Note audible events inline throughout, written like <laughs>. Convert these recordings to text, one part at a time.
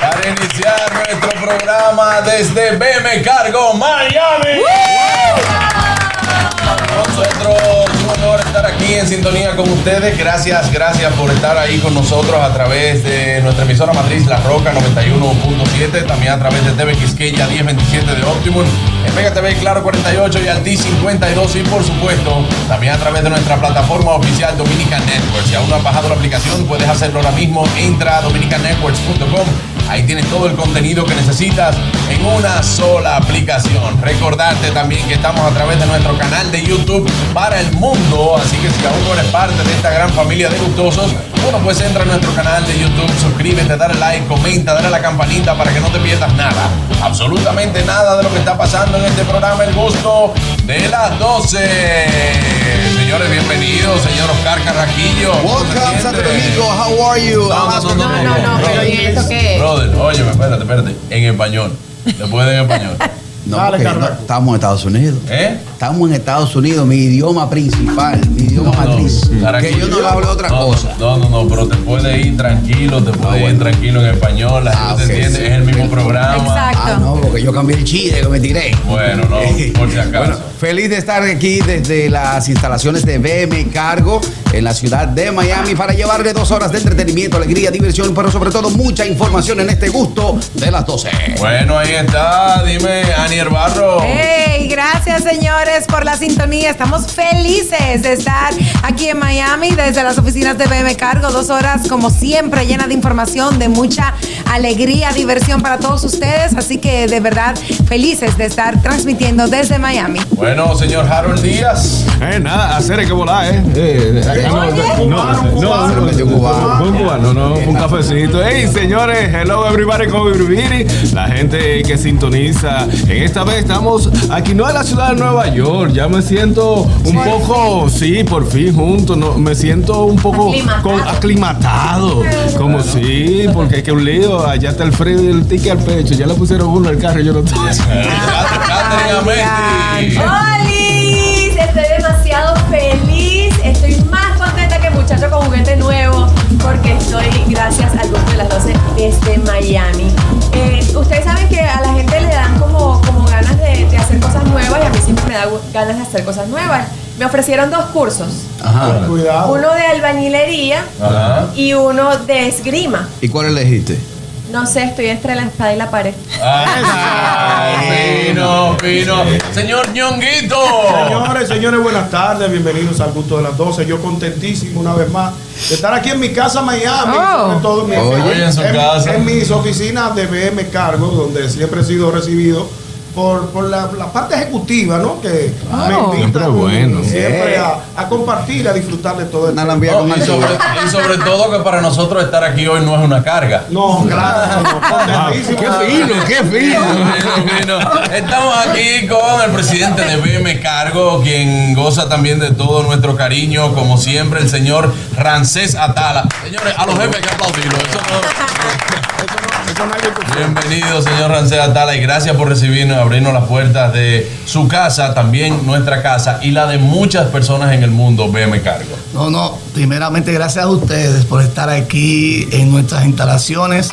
Para iniciar nuestro programa desde BM Cargo Miami. Nosotros estar aquí en sintonía con ustedes. Gracias, gracias por estar ahí con nosotros a través de nuestra emisora matriz La Roca 91.7, también a través de TV Quisqueya 1027 de Optimum, en Mega TV Claro 48 y Alti 52 y por supuesto también a través de nuestra plataforma oficial Dominican Networks. Si aún no has bajado la aplicación, puedes hacerlo ahora mismo. Entra a dominicannetworks.com Ahí tienes todo el contenido que necesitas en una sola aplicación. Recordarte también que estamos a través de nuestro canal de YouTube para el mundo. Así que si aún no eres parte de esta gran familia de gustosos, bueno, pues entra a nuestro canal de YouTube, suscríbete, dale like, comenta, dale a la campanita para que no te pierdas nada. Absolutamente nada de lo que está pasando en este programa El Gusto de las 12. Señores, bienvenidos, señor Oscar Carraquillo. Welcome, Santo Domingo. How are you? No, no, no, no, no, no, pero ¿y esto qué es? Brother, óyeme, espérate, espérate. En español. Después en español. <laughs> No, no, estamos en Estados Unidos. ¿Eh? Estamos en Estados Unidos, mi idioma principal, mi idioma matriz. que yo no hablo otra no, cosa. No, no, no, pero te puedes ir tranquilo, te puedes ir tranquilo en español, la Ah, gente entiende, sí. es el mismo programa. Exacto. Ah, no, porque yo cambié el chile que me tiré. Bueno, no, <laughs> por si acaso. Bueno, feliz de estar aquí desde las instalaciones de BM Cargo en la ciudad de Miami para llevarle dos horas de entretenimiento, alegría, diversión, pero sobre todo mucha información en este gusto de las 12. Bueno, ahí está, dime, Barro. Hey, gracias señores por la sintonía. Estamos felices de estar aquí en Miami desde las oficinas de BM Cargo. Dos horas como siempre llena de información, de mucha alegría, diversión para todos ustedes. Así que de verdad felices de estar transmitiendo desde Miami. Bueno, señor Harold Díaz. Eh, nada, hacer hay que volar, ¿eh? eh no, no, no, no, Medio cubano. un cubano, no, un cafecito. Hey, señores, hello everybody, como everybody. La gente que sintoniza. En esta vez estamos aquí, no en la ciudad de Nueva York. Ya me siento un poco, sí, por fin juntos. No, me siento un poco Aclimatado. con- aclimatado. Como sí, porque es que un lío. Allá está el frío y el tique al pecho. Ya le pusieron uno al carro, yo no estoy. ¡Holis! <laughs> Estoy demasiado feliz. Estoy más contenta que muchacho con juguete nuevo porque estoy, gracias al gusto de las 12, desde Miami. Eh, ustedes saben que a la ganas de hacer cosas nuevas. Me ofrecieron dos cursos. Ajá. Uno de albañilería Ajá. y uno de esgrima. ¿Y cuál elegiste? No sé, estoy entre la espada y la pared. Ay, fino, fino. Señor Ñonguito. Señores, señores, buenas tardes, bienvenidos al gusto de las 12. Yo contentísimo una vez más de estar aquí en mi casa Miami, Oh. sobre todo en, mi- Oye, en su casa. en mis oficinas de BM Cargo, donde siempre he sido recibido por, por la, la parte ejecutiva, ¿no? Que Claro. me Siempre invita bueno. siempre Sí. a, a compartir, a disfrutar de todo esto. No, con y, sobre, y sobre todo que para nosotros estar aquí hoy no es una carga. No, claro, no, contentísimo. Qué fino, qué fino. Estamos aquí con el presidente de BM Cargo, quien goza también de todo nuestro cariño, como siempre, el señor Rancés Atala. Señores, a los jefes que aplaudirlo. Eso no- Bienvenido, señor Rancés Atala, y gracias por recibirnos, abrirnos las puertas de su casa, también nuestra casa y la de muchas personas en el mundo, BM Cargo. No, no, primeramente gracias a ustedes por estar aquí en nuestras instalaciones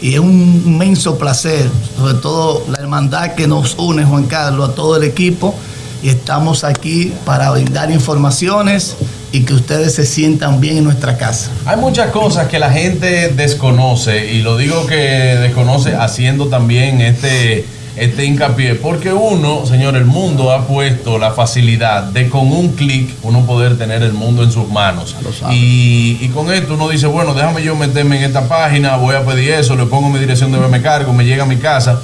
y es un inmenso placer, sobre todo la hermandad que nos une, Juan Carlos, a todo el equipo y estamos aquí para brindar informaciones y que ustedes se sientan bien en nuestra casa. Hay muchas cosas que la gente desconoce y lo digo que desconoce haciendo también este, este hincapié, porque uno, señor, el mundo ha puesto la facilidad de con un clic uno poder tener el mundo en sus manos. Y, y con esto uno dice, bueno, déjame yo meterme en esta página, voy a pedir eso, le pongo mi dirección de me cargo, me llega a mi casa.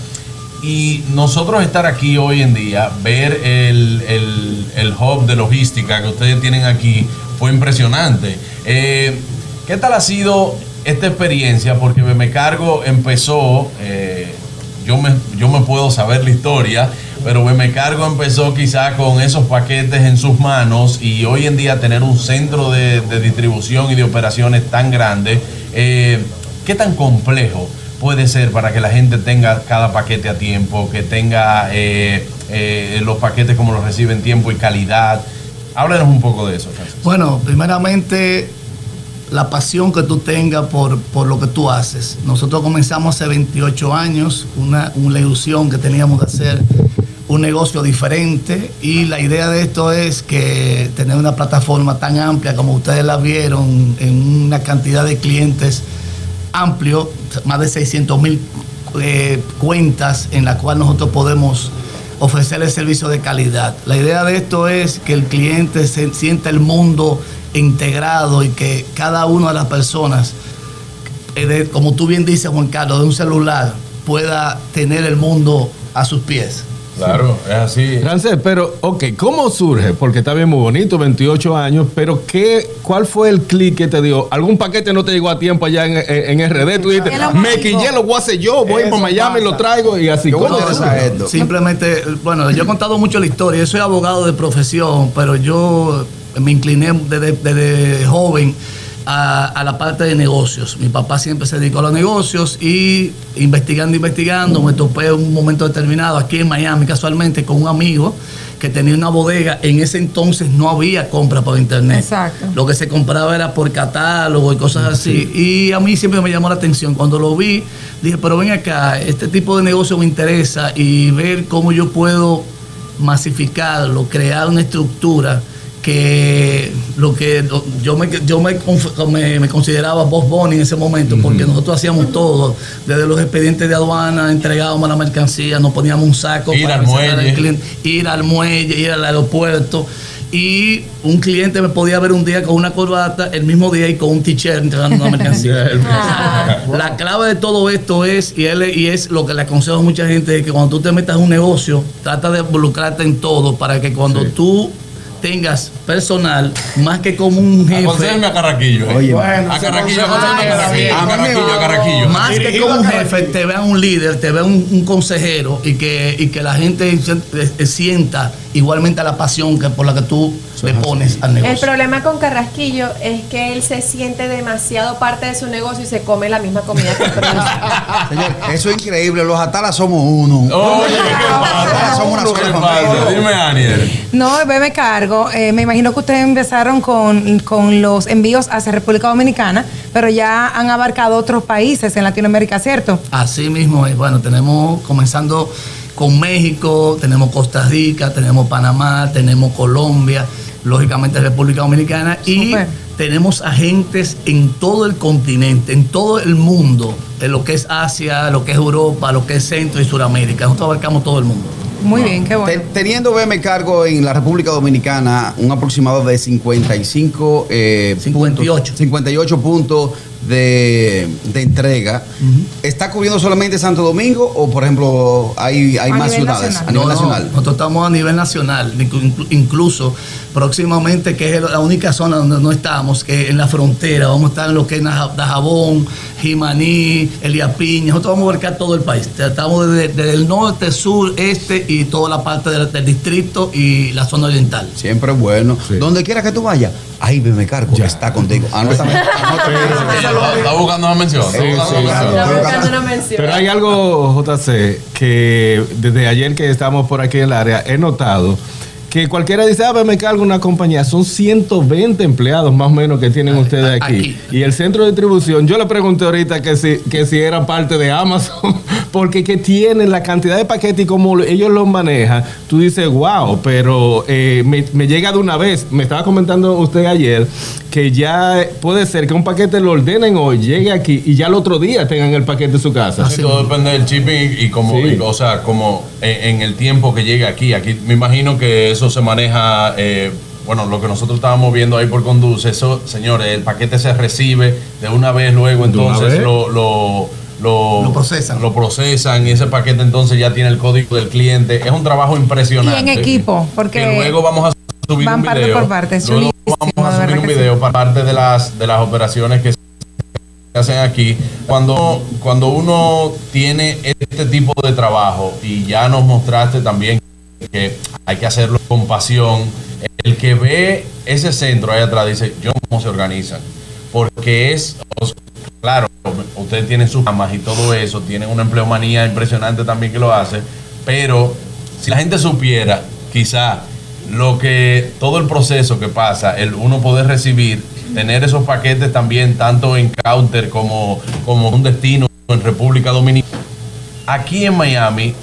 Y nosotros estar aquí hoy en día, ver el, el- el hub de logística que ustedes tienen aquí, fue impresionante. Eh, ¿Qué tal ha sido esta experiencia, porque me cargo empezó, eh, yo, me, yo me puedo saber la historia, pero me cargo empezó quizá con esos paquetes en sus manos y hoy en día tener un centro de, de distribución y de operaciones tan grande, eh, ¿qué tan complejo? puede ser para que la gente tenga cada paquete a tiempo, que tenga eh, eh, los paquetes como los recibe en tiempo y calidad. Háblanos un poco de eso, Francisco. Bueno, primeramente la pasión que tú tengas por, por lo que tú haces. Nosotros comenzamos hace 28 años, una, una ilusión que teníamos de hacer un negocio diferente y la idea de esto es que tener una plataforma tan amplia como ustedes la vieron en una cantidad de clientes amplio, más de 600 mil eh, cuentas en las cuales nosotros podemos ofrecerle servicio de calidad. La idea de esto es que el cliente se sienta el mundo integrado y que cada una de las personas, eh, como tú bien dices Juan Carlos, de un celular pueda tener el mundo a sus pies. Claro, es así. Francés, pero, ok, ¿cómo surge? Porque está bien muy bonito, 28 años, pero ¿qué, ¿cuál fue el clic que te dio? ¿Algún paquete no te llegó a tiempo allá en, en- en RD? Tú lo me quillé, lo voy a hacer yo, voy Eso para Miami, pasa. lo traigo y así. ¿Cómo. Simplemente, bueno, yo he contado mucho la historia. Yo soy abogado de profesión, pero yo me incliné desde, desde joven a, a la parte de negocios. Mi papá siempre se dedicó a los negocios y investigando, investigando, me topé en un momento determinado aquí en Miami, casualmente, con un amigo que tenía una bodega. En ese entonces no había compra por internet. Exacto. Lo que se compraba era por catálogo y cosas así. Y a mí siempre me llamó la atención. Cuando lo vi, dije, pero ven acá, este tipo de negocio me interesa y ver cómo yo puedo masificarlo, crear una estructura que lo que yo me yo me, me- me consideraba boss bunny en ese momento porque nosotros hacíamos todo desde los expedientes de aduana entregábamos la mercancía nos poníamos un saco Ir al reservar muelle. cliente, ir al muelle ir al aeropuerto y un cliente me podía ver un día con una corbata el mismo día y con un t-shirt entregando una mercancía. <laughs> La clave de todo esto es, y, él, y es lo que le aconsejo a mucha gente, es que cuando tú te metas en un negocio, trata de involucrarte en todo para que cuando tú tengas personal, más que como un jefe, Aconsejame a Carraquillo. eh. Oye, Bueno, a Carraquillo, a Carraquillo. A Carraquillo, a Carraquillo. más que como un jefe, te vea un líder, te vea un, un consejero y que, y que la gente sienta igualmente la pasión que por la que tú le pones al El negocio. problema con Carrasquillo es que él se siente demasiado parte de su negocio y se come la misma comida que produce. <laughs> Señor, eso es increíble. Los Atalas somos uno. Oye, ¿qué pasa? Somos una ¿Qué sola familia. Dime, Aniel. No, me cargo. Eh, me imagino que ustedes empezaron con, con los envíos hacia República Dominicana, pero ya han abarcado otros países en Latinoamérica, ¿cierto? Así mismo es. Bueno, tenemos comenzando con México, tenemos Costa Rica, tenemos Panamá, tenemos Colombia, lógicamente República Dominicana y tenemos agentes en todo el continente, en todo el mundo, en lo que es Asia, lo que es Europa, lo que es Centro y Suramérica. Nosotros abarcamos todo el mundo. Muy bien, qué bueno. Te- Teniendo BM Cargo en la República Dominicana un aproximado de 55 eh, 58. puntos, 58 puntos de, de entrega, ¿está cubriendo solamente Santo Domingo o por ejemplo hay, hay A más ciudades nacional. a nivel No, no, nacional? nosotros estamos a nivel nacional, inclu- incluso próximamente, que es la única zona donde no estamos, que en la frontera, vamos a estar en lo que es Dajabón, Jimaní, Eliapiña, nosotros vamos a abarcar todo el país. Estamos desde, desde el norte, sur, este y toda la parte del, del distrito y la zona oriental. Siempre bueno. Sí. Donde quiera que tú vayas, ahí BM Cargo está contigo. Anótame, anótame. Está, <laughs> está buscando una mención. Está Sí, buscando sí, una mención. Está buscando una mención. Pero hay algo, JC, que desde ayer que estamos por aquí en el área, he notado que cualquiera dice, ah, me cargo una compañía. Son 120 empleados más o menos que tienen ustedes aquí. aquí. Y el centro de distribución, yo le pregunté ahorita que si, que si era parte de Amazon, <laughs> porque que tienen la cantidad de paquetes y como ellos los manejan, tú dices, wow, pero eh, me, me llega de una vez. Me estaba comentando usted ayer que ya puede ser que un paquete lo ordenen hoy, llegue aquí y ya el otro día tengan el paquete en su casa. Sí, todo depende del shipping y, y como, Sí. y, o sea, como en, en el tiempo que llegue aquí. Aquí me imagino que eso se maneja, eh, bueno, lo que nosotros estábamos viendo ahí por Conduce, eso, señores, el paquete se recibe de una vez, luego ¿De una entonces vez? lo, lo, lo, Lo procesan. Lo procesan y ese paquete entonces ya tiene el código del cliente. Es un trabajo impresionante. Y en equipo, porque Que luego vamos a subir van un parte video. por parte, es luego chulísimo, vamos a subir un video para parte de las, de las operaciones que hacen aquí. Cuando, cuando uno tiene este tipo de trabajo, y ya nos mostraste también que hay que hacerlo con pasión, el que ve ese centro ahí atrás dice, yo cómo se organizan. Porque es, claro, ustedes tienen sus amas y todo eso, tienen una empleomanía impresionante también que lo hace, pero si la gente supiera, quizá lo que todo el proceso que pasa, el uno poder recibir, tener esos paquetes también tanto en counter como como un destino en República Dominicana. Aquí en Miami,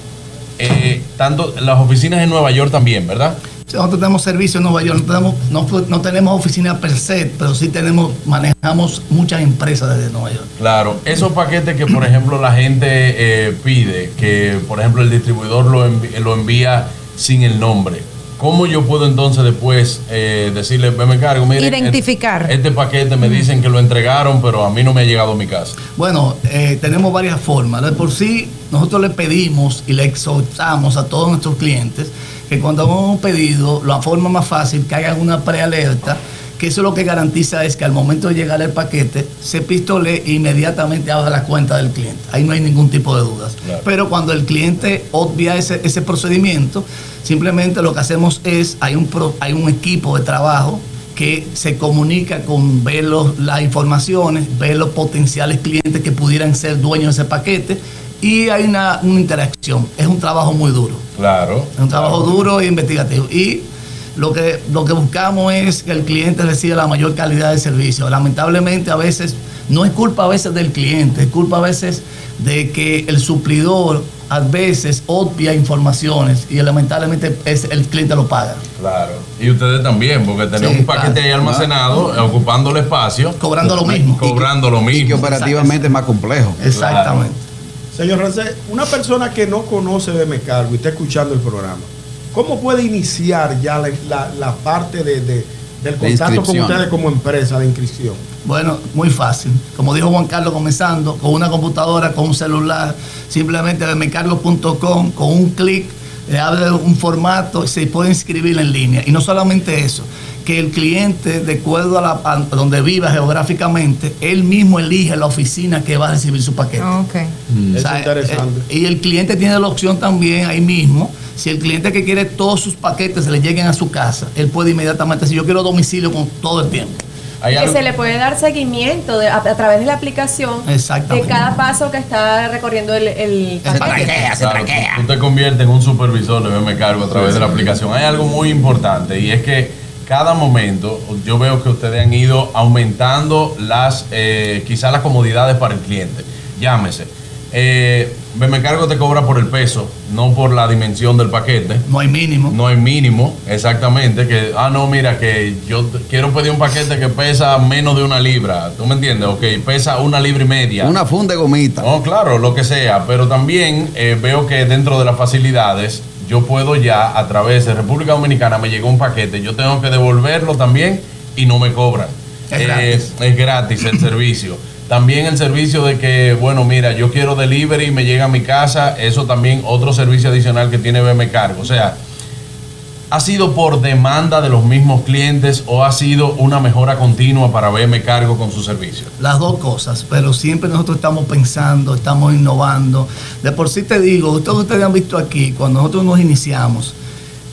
eh, tanto las oficinas en Nueva York también, ¿verdad? Nosotros tenemos servicio en Nueva York, no tenemos, no, no tenemos oficina per se, pero sí tenemos, manejamos muchas empresas desde Nueva York. Claro, esos paquetes que por ejemplo la gente eh, pide, que por ejemplo el distribuidor lo, lo envía sin el nombre. ¿Cómo yo puedo entonces después eh, decirle, "Ven, me encargo, mire, Identificar. Este, este paquete me dicen que lo entregaron, pero a mí no me ha llegado a mi casa. Bueno, eh, tenemos varias formas. De por sí, nosotros le pedimos y le exhortamos a todos nuestros clientes que cuando hagamos un pedido, la forma más fácil, que hagan una prealerta, que eso lo que garantiza es que al momento de llegar el paquete, se pistole e inmediatamente abra la cuenta del cliente. Ahí no hay ningún tipo de dudas. Claro. Pero cuando el cliente obvia ese, ese procedimiento, simplemente lo que hacemos es, hay un, pro- hay un equipo de trabajo que se comunica con ver los- las informaciones, ver los potenciales clientes que pudieran ser dueños de ese paquete y hay una, una interacción. Es un trabajo muy duro. Claro. Es un trabajo duro e investigativo. Y lo que, lo que buscamos es que el cliente reciba la mayor calidad de servicio. Lamentablemente a veces, no es culpa a veces del cliente, es culpa a veces de que el suplidor a veces obvia informaciones y lamentablemente es, el cliente lo paga. Claro. Y ustedes también, porque tenemos Sí, un paquete claro. ahí almacenado, ocupando el espacio, Cobrando lo mismo. cobrando lo Y que mismo. operativamente es más complejo. Exactamente. Señor Rancé, una persona que no conoce de Mecargo y está escuchando el programa, ¿cómo puede iniciar ya la, la- la parte de, de- del De contacto con ustedes como empresa de inscripción? Bueno, muy fácil. Como dijo Juan Carlos comenzando, con una computadora, con un celular, simplemente de mecargo.com, con un clic, le abre un formato y se puede inscribir en línea. Y no solamente eso, que el cliente, de acuerdo a, la, a donde viva geográficamente, él mismo elige la oficina que va a recibir su paquete. Ok. Es O sea, interesante. eh, y el cliente tiene la opción también ahí mismo. Si el cliente que quiere todos sus paquetes se le lleguen a su casa, él puede inmediatamente decir, yo quiero domicilio con todo el tiempo. Hay que algo- se le puede dar seguimiento de- a, a través de la aplicación de cada paso que está recorriendo el, el paquete. Claro, tú, tú te conviertes en un supervisor de BM Cargo a través de la aplicación. Hay algo muy importante y es que cada momento yo veo que ustedes han ido aumentando las, eh, quizás las comodidades para el cliente. Llámese. Eh, BM Cargo te cobra por el peso, no por la dimensión del paquete. No hay mínimo. No hay mínimo, exactamente. Que, ah, no, mira, que yo quiero pedir un paquete que pesa menos de una libra. ¿Tú me entiendes? Ok, pesa una libra y media. Una funda de gomita. No, claro, lo que sea, pero también eh, veo que dentro de las facilidades yo puedo ya a través de República Dominicana me llegó un paquete, yo tengo que devolverlo también y no me cobran. Es Eh, gratis. es gratis el servicio. También el servicio de que, bueno, mira, yo quiero delivery y me llega a mi casa, eso también otro servicio adicional que tiene BM Cargo. O sea, ¿ha sido por demanda de los mismos clientes o ha sido una mejora continua para BM Cargo con su servicio? Las dos cosas, pero siempre nosotros estamos pensando, estamos innovando. De por sí te digo, todos ustedes han visto aquí, cuando nosotros nos iniciamos,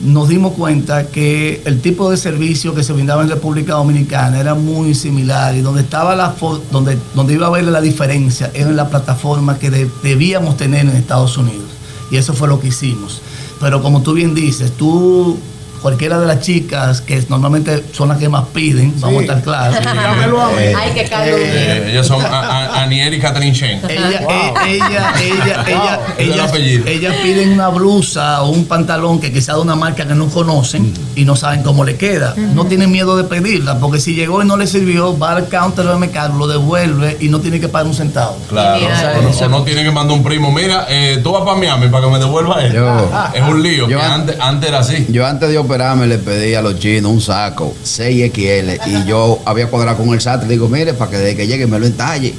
nos dimos cuenta que el tipo de servicio que se brindaba en República Dominicana era muy similar y donde estaba la donde, donde iba a haber la diferencia era en la plataforma que de- debíamos tener en Estados Unidos. Y eso fue lo que hicimos. Pero como tú bien dices, tú, cualquiera de las chicas que normalmente son las que más piden, vamos a estar claros. Mí. <laughs> Ay, que Carlos Eh, ellos son <laughs> Aniel y Catherine Chen. Ella, eh, ella, ella, ella, Es el ellas, ellas piden una blusa o un pantalón que quizá de una marca que no conocen y no saben cómo le queda. No tienen miedo de pedirla, porque si llegó y no le sirvió, va al counter de mercado, lo devuelve y no tiene que pagar un centavo. Claro. O, no, o no tiene que mandar un primo. Mira, eh, tú vas para Miami para que me devuelva él. Yo- es un lío. yo que antes, antes era así. Yo antes de operarme le pedí a los chinos un saco 6XL y yo había cuadrado con el SAT. Le digo, mire, para que desde que llegue me lo entalle.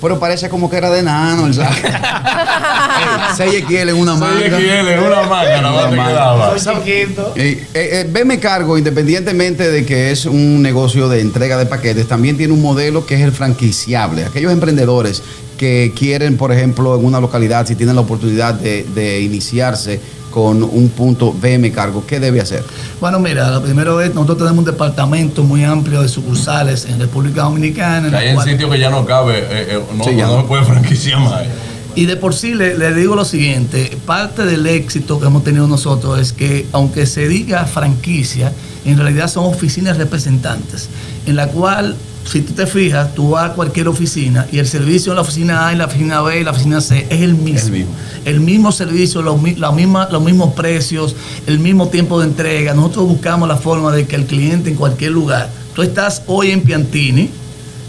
pero parece como que era de nano el saco. <laughs> 6 XL en una manga. 6XL en una manga, nada más quedaba. Soy chiquito. Eh, eh, eh, Veme Cargo, independientemente de que es un negocio de entrega de paquetes, también tiene un modelo que es el franquiciable. Aquellos emprendedores que quieren, por ejemplo, en una localidad, si tienen la oportunidad de, de iniciarse con un punto VM Cargo, ¿qué debe hacer? Bueno, mira, la primera vez nosotros tenemos un departamento muy amplio de sucursales en República Dominicana. en hay en cual- sitios que ya no cabe, eh, eh, no, Sí, ya no no. se puede franquiciar más. Y de por sí le, le digo lo siguiente, parte del éxito que hemos tenido nosotros es que aunque se diga franquicia, en realidad son oficinas representantes, en la cual, si tú te fijas, tú vas a cualquier oficina y el servicio en la oficina A, y la oficina B y la oficina C es el mismo. El mismo. El mismo servicio, los, la misma, los mismos precios, el mismo tiempo de entrega. Nosotros buscamos la forma de que el cliente en cualquier lugar, tú estás hoy en Piantini,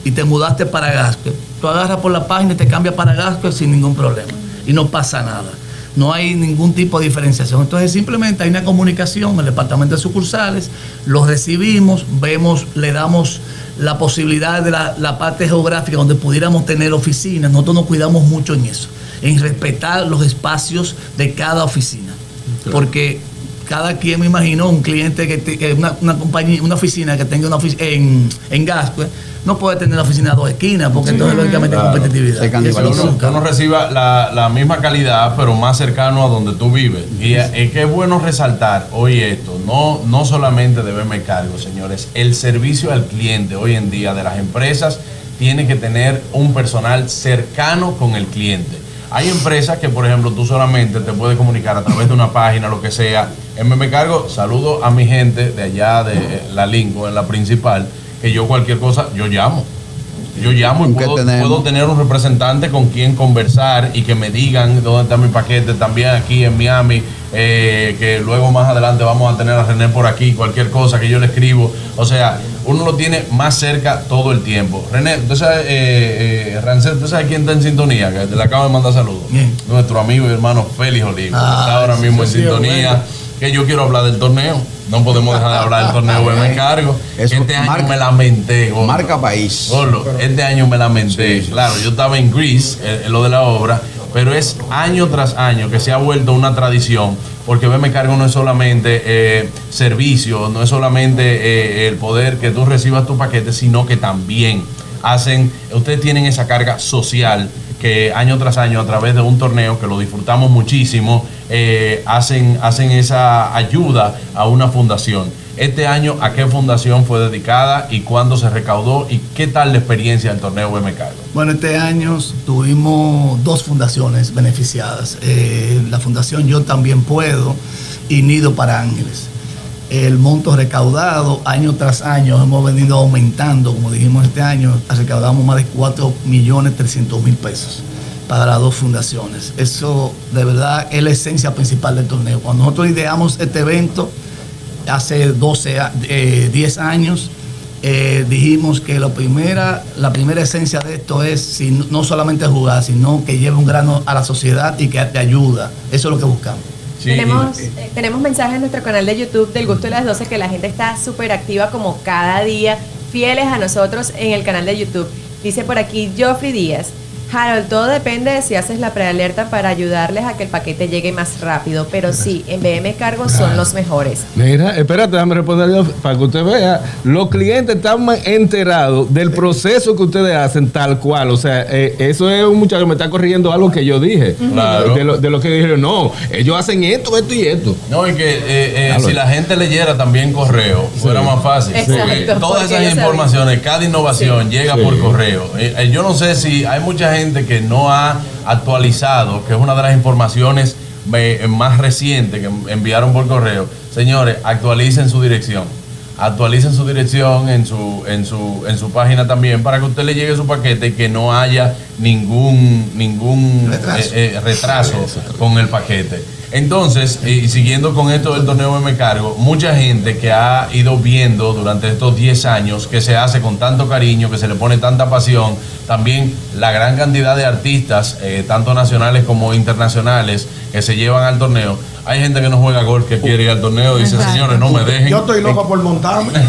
y te mudaste para Gasco, tú agarras por la página y te cambias para Gasco sin ningún problema. Y no pasa nada. No hay ningún tipo de diferenciación. Entonces simplemente hay una comunicación en el departamento de sucursales, los recibimos, vemos, le damos la posibilidad de la, la parte geográfica donde pudiéramos tener oficinas. Nosotros nos cuidamos mucho en eso, en respetar los espacios de cada oficina. Porque cada quien, me imagino, un cliente que, te- una, una compañía, una oficina que tenga una oficina en, en Gascue, no puede tener una oficina a dos esquinas, porque entonces lógicamente hay Claro. competitividad. Se eso uno, uno reciba la, la misma calidad, pero más cercano a donde tú vives. Y es es que es bueno resaltar hoy esto, no, no solamente de verme cargo, señores, el servicio al cliente hoy en día de las empresas tiene que tener un personal cercano con el cliente. Hay empresas que, por ejemplo, tú solamente te puedes comunicar a través de una página, lo que sea. En Me Cargo, saludo a mi gente de allá de la Lincoln, en la principal, que yo cualquier cosa, yo llamo. Yo llamo y ¿Qué puedo, puedo tener un representante con quien conversar y que me digan dónde está mi paquete. También aquí en Miami, eh, que luego más adelante vamos a tener a René por aquí, cualquier cosa que yo le escribo. O sea, uno lo tiene más cerca todo el tiempo. René, ¿tú sabes, eh, eh, Rancel, ¿tú sabes quién está en sintonía? Que te le acabo de mandar saludos. Bien. Nuestro amigo y hermano Félix Olivo. Ah, está ahora sí, mismo en sintonía. bueno. Que yo quiero hablar del torneo. No podemos dejar de hablar del torneo, me encargo. Eso Este año marca- me lamenté. gordo. Marca país. Gordo, este año me lamenté. Claro, yo estaba en Greece, en, en lo de la obra, pero es año tras año que se ha vuelto una tradición, porque me cargo no es solamente eh, servicio, no es solamente eh, el poder que tú recibas tu paquete, sino que también hacen, ustedes tienen esa carga social que año tras año a través de un torneo que lo disfrutamos muchísimo, eh, hacen, hacen esa ayuda a una fundación. Este año, ¿a qué fundación fue dedicada y cuándo se recaudó y qué tal la experiencia del torneo Cargo? Bueno, este año tuvimos dos fundaciones beneficiadas. Eh, la fundación Yo También Puedo y Nido para Ángeles. El monto recaudado año tras año hemos venido aumentando, como dijimos este año, recaudamos más de 4 millones 300 mil pesos para las dos fundaciones. Eso de verdad es la esencia principal del torneo. Cuando nosotros ideamos este evento hace 12, a- eh, 10 años, eh, dijimos que la primera, la primera esencia de esto es si no, solamente jugar, sino que lleve un grano a la sociedad y que te ayuda. Eso es lo que buscamos. Sí, tenemos, eh, tenemos mensajes en nuestro canal de YouTube del Gusto de las 12 que la gente está súper activa como cada día, fieles a nosotros en el canal de YouTube. Dice por aquí Joffrey Díaz. Harold, todo depende de si haces la prealerta para ayudarles a que el paquete llegue más rápido, pero sí, en BM Cargo son los mejores. Mira, espérate, déjame responder para que usted vea. Los clientes están más enterados del proceso que ustedes hacen tal cual. O sea, eh, eso es un muchacho que me está corrigiendo algo que yo dije. Claro. De lo, de lo que dijeron, no, ellos hacen esto, esto y esto. No, y que eh, eh, Claro. si la gente leyera también correo, fuera más fácil. Exacto, Porque todas porque esas informaciones, cada innovación llega Sí. por correo. Eh, eh, yo no sé si hay mucha gente que no ha actualizado, que es una de las informaciones eh, más recientes que enviaron por correo. Señores, actualicen su dirección. Actualicen su dirección en su, en su, en su página también para que usted le llegue su paquete y que no haya ningún, ningún Retraso. eh, eh, retraso con el paquete. Entonces, y siguiendo con esto del torneo Me Cargo, mucha gente que ha ido viendo durante estos 10 años que se hace con tanto cariño, que se le pone tanta pasión, también la gran cantidad de artistas, eh, tanto nacionales como internacionales, que se llevan al torneo, Hay gente que no juega golf que quiere ir al torneo y dice, señores, no me dejen. Yo estoy loco por montarme. <laughs>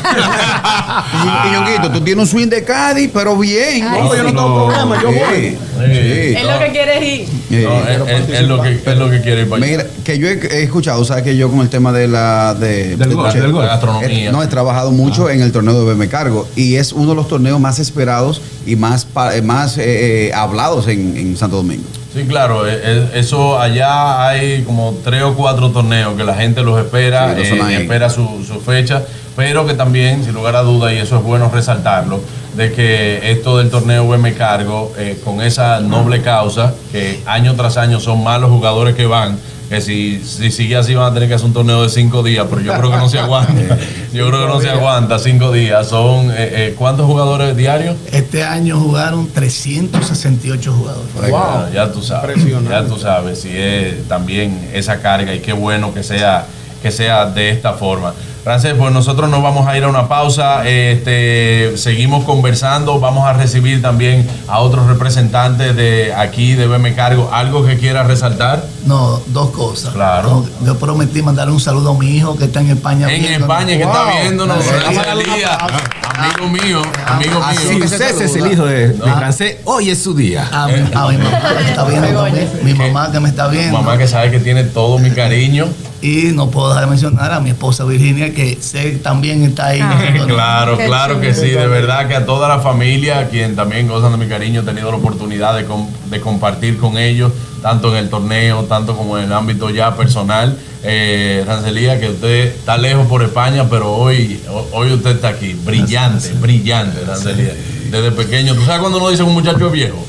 Y, y Ñonguito, tú tienes un swing de Cádiz, pero bien. Ay, No, yo no tengo problema, yo voy. Sí, Sí. Es lo que quieres ir. es, es- es lo que, es lo que quiere ir para allá. Mira, que yo he, he escuchado, sabes que yo con el tema de la de, Del de- golf, de- del golf. La gastronomía. eh, no he trabajado mucho en el torneo de BM Cargo y es uno de los torneos más esperados y más eh, más eh, eh, hablados en, en Santo Domingo. Sí, claro, eh, eh, eso allá hay como tres o cuatro torneos que la gente los espera, Sí, eh, espera su, su fecha, pero que también, sin lugar a duda, y eso es bueno resaltarlo, de que esto del torneo me cargo eh, con esa noble causa, que año tras año son más los jugadores que van, que si, si sigue así van a tener que hacer un torneo de cinco días, pero yo creo que no se aguanta, <laughs> yo creo que no se aguanta cinco días, son, eh, eh, ¿cuántos jugadores diarios? Este año jugaron 368 jugadores. Bueno, ya tú sabes. Impresionante. Ya tú sabes si es también esa carga y qué bueno que sea que sea de esta forma. Francés, pues nosotros nos vamos a ir a una pausa, este, seguimos conversando, vamos a recibir también a otros representantes de aquí de BM Cargo, algo que quiera resaltar. No, dos cosas. Claro. No, Yo prometí mandarle un saludo a mi hijo que está en España. En viéndonos. España que está Wow. viéndonos, Sí. Francés Vamos a darle un Elías, aplauso. amigo mío, amigo Así mío. Usted es el hijo de, de francés, hoy es su día. A mi, a mi mamá que me está viendo también. Mi mamá que me está viendo. Mamá que sabe que tiene todo mi cariño. Y no puedo dejar de mencionar a mi esposa Virginia, que sé que también está ahí. Ah. <laughs> Claro, Qué claro que sí, de verdad que a toda la familia, quien también gozan de mi cariño, he tenido la oportunidad de, com- de compartir con ellos, tanto en el torneo, tanto como en el ámbito ya personal. Eh, Rancelía, que usted está lejos por España, pero hoy, ho- hoy usted está aquí, brillante, brillante, Rancelía. Desde pequeño, ¿tú sabes cuando uno dice un muchacho viejo?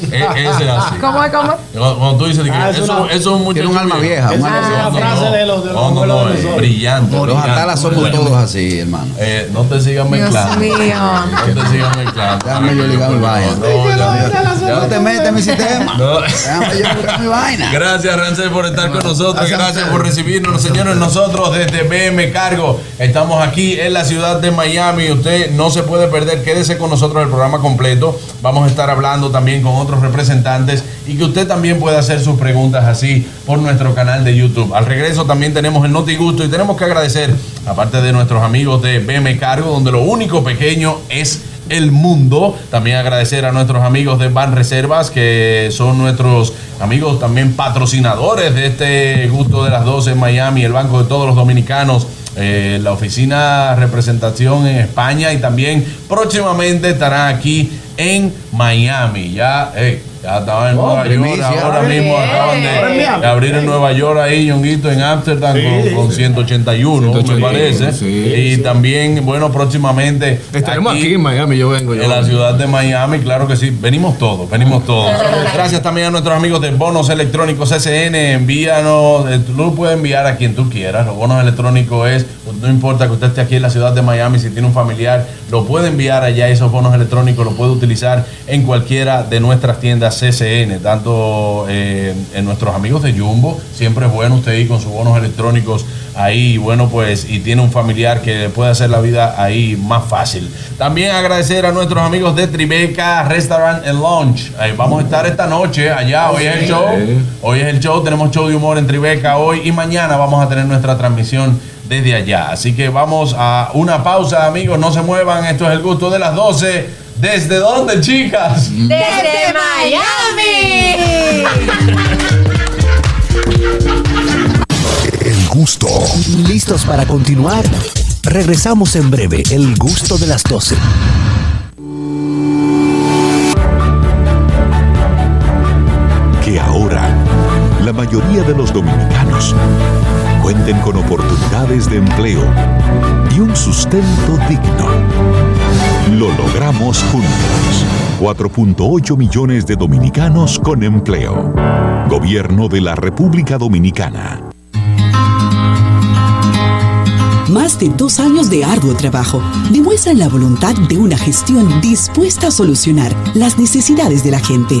<laughs> E- ese es así. ¿Cómo es? ¿Cómo es? Cuando cuando tú dices Ah, es eso, una- eso es un muchacho Tiene un alma vieja, es la frase de los- de los no, no, es brillante. Los atalas somos todos así, hermano. Eh, no te sigan Dios mezclando. mío. No te sigan mezclando. Déjame yo ligar mi vaina. No, ya. No te metes en mi sistema. No. Déjame yo ligar mi vaina. Gracias, Rancel, por estar con nosotros. Gracias por recibirnos, señores. Nosotros desde BM Cargo estamos aquí en la ciudad de Miami. Usted no se puede perder. Quédese con nosotros el programa completo. Vamos a estar hablando también con otros representantes y que usted también pueda hacer sus preguntas así por nuestro canal de YouTube. Al regreso también tenemos el Noti Gusto y tenemos que agradecer, aparte de nuestros amigos de BM Cargo, donde lo único pequeño es el mundo. También agradecer a nuestros amigos de Ban Reservas, que son nuestros amigos también patrocinadores de este gusto de las 12 en Miami, el Banco de todos los Dominicanos. Eh, la oficina representación en España y también próximamente estará aquí en Miami. Ya, eh, ya estaba en Oh, Nueva York, ahora mismo acaban de, abrir en Nueva York ahí, Ñonguito, en Amsterdam Sí, con, con sí. 181, me 181, parece. sí, y también, bueno, próximamente Estaremos aquí, en Miami, yo vengo. Yo en la vengo. ciudad de Miami, claro que sí. Venimos todos, venimos todos. <laughs> Gracias también a nuestros amigos de Bonos Electrónicos SN. Envíanos, eh, tú lo puedes enviar a quien tú quieras. Los bonos electrónicos es, no importa que usted esté aquí en la ciudad de Miami, si tiene un familiar, lo puede enviar allá. Esos bonos electrónicos lo puede utilizar en cualquiera de nuestras tiendas CCN, tanto eh, en nuestros amigos de Jumbo. Siempre es bueno usted ir con sus bonos electrónicos ahí, bueno, pues, y tiene un familiar que le puede hacer la vida ahí más fácil. También agradecer a nuestros amigos de Tribeca Restaurant and. Ahí vamos a estar esta noche allá. Hoy es el show. Hoy es el show. Tenemos show de humor en Tribeca hoy y mañana vamos a tener nuestra transmisión desde allá. Así que vamos a una pausa, amigos. No se muevan. Esto es el gusto de las 12. ¿Desde dónde, chicas? Desde Miami. El gusto. ¿Listos para continuar? Regresamos en breve. El gusto de las 12. que ahora la mayoría de los dominicanos cuenten con oportunidades de empleo y un sustento digno. Lo logramos juntos. 4.8 millones de dominicanos con empleo. Gobierno de la República Dominicana. Más de dos años de arduo trabajo demuestran la voluntad de una gestión dispuesta a solucionar las necesidades de la gente.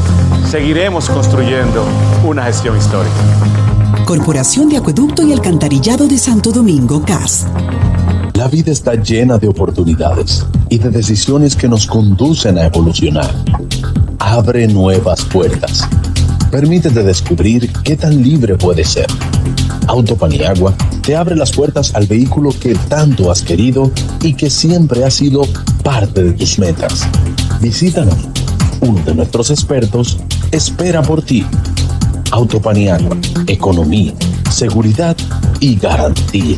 Seguiremos construyendo una gestión histórica. Corporación de Acueducto y Alcantarillado de Santo Domingo, CAS. La vida está llena de oportunidades y de decisiones que nos conducen a evolucionar. Abre nuevas puertas. Permítete descubrir qué tan libre puedes ser. Autopaniagua te abre las puertas al vehículo que tanto has querido y que siempre ha sido parte de tus metas. Visítanos. Uno de nuestros expertos espera por ti. Autopaniagua, economía, seguridad y garantía.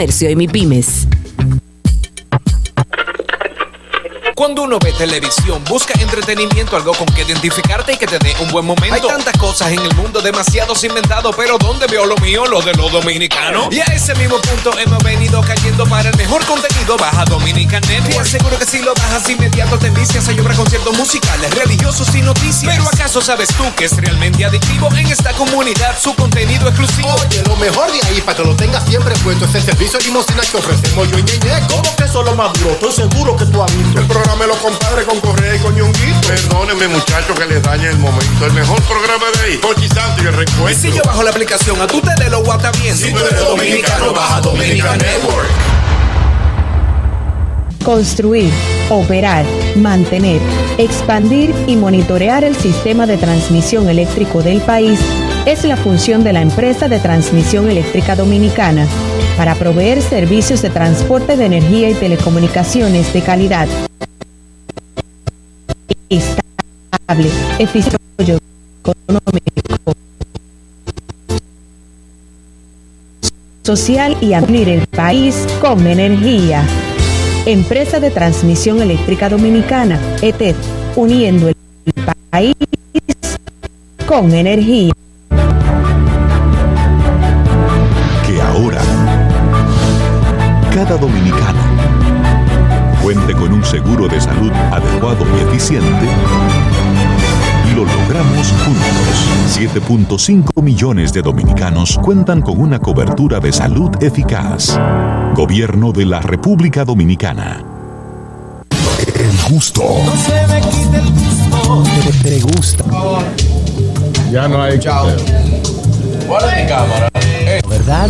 y MIPIMES. Cuando uno ve televisión, busca entretenimiento, algo con que identificarte y que te dé un buen momento. Hay tantas cosas en el mundo, demasiados inventados, pero ¿dónde veo lo mío? Lo de los dominicanos. Y a ese mismo punto hemos venido cayendo para el mejor contenido. Baja Dominican Network. Te aseguro que si lo bajas inmediato te envicias a llorar conciertos musicales, religiosos y noticias. Pero ¿acaso sabes tú que es realmente adictivo en esta comunidad su contenido exclusivo? Oye, lo mejor de ahí para que lo tengas siempre puesto es el servicio de limosina que ofrecemos yo y Ñeñe. ¿Cómo que eso es lo más duro? Estoy seguro que tú has visto. El programa de los compadres con Correa y con Ñonguito. Perdónenme, muchachos, que les dañe el momento. El mejor programa de ahí, Porchi Santo y el Y si yo bajo la aplicación, a tú te de lo guata bien. Si tú eres dominicano, baja Dominican Network. Construir, operar, mantener, expandir y monitorear el sistema de transmisión eléctrico del país es la función de la empresa de transmisión eléctrica dominicana para proveer servicios de transporte de energía y telecomunicaciones de calidad, estable, eficiente, económico, social y abrir el país con energía. Empresa de Transmisión Eléctrica Dominicana, ETED, uniendo el país con energía. Que ahora cada dominicano un seguro de salud adecuado y eficiente, lo logramos juntos. 7.5 millones de dominicanos cuentan con una cobertura de salud eficaz. Gobierno de la República Dominicana. El gusto. Te, te gusta. Ya no hay Chao. ¿Verdad?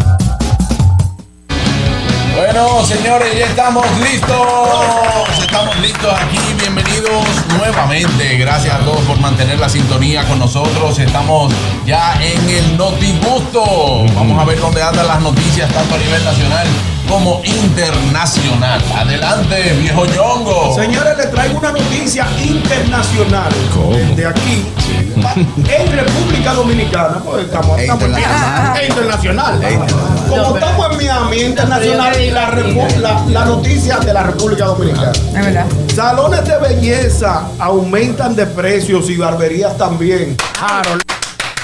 Bueno, señores, ya estamos listos. Estamos listos aquí. Bienvenidos nuevamente. Gracias a todos por mantener la sintonía con nosotros. Estamos ya en el Notigusto. Vamos a ver dónde andan las noticias, tanto a nivel nacional como internacional. Adelante, viejo Yongo. Señores, les traigo una noticia internacional. De aquí, en República Dominicana, pues estamos, estamos en internacional. E internacional. Como estamos en Miami, internacional, y la, la, la noticia de la República Dominicana. Es verdad. Salones de belleza aumentan de precios y barberías también. Harold.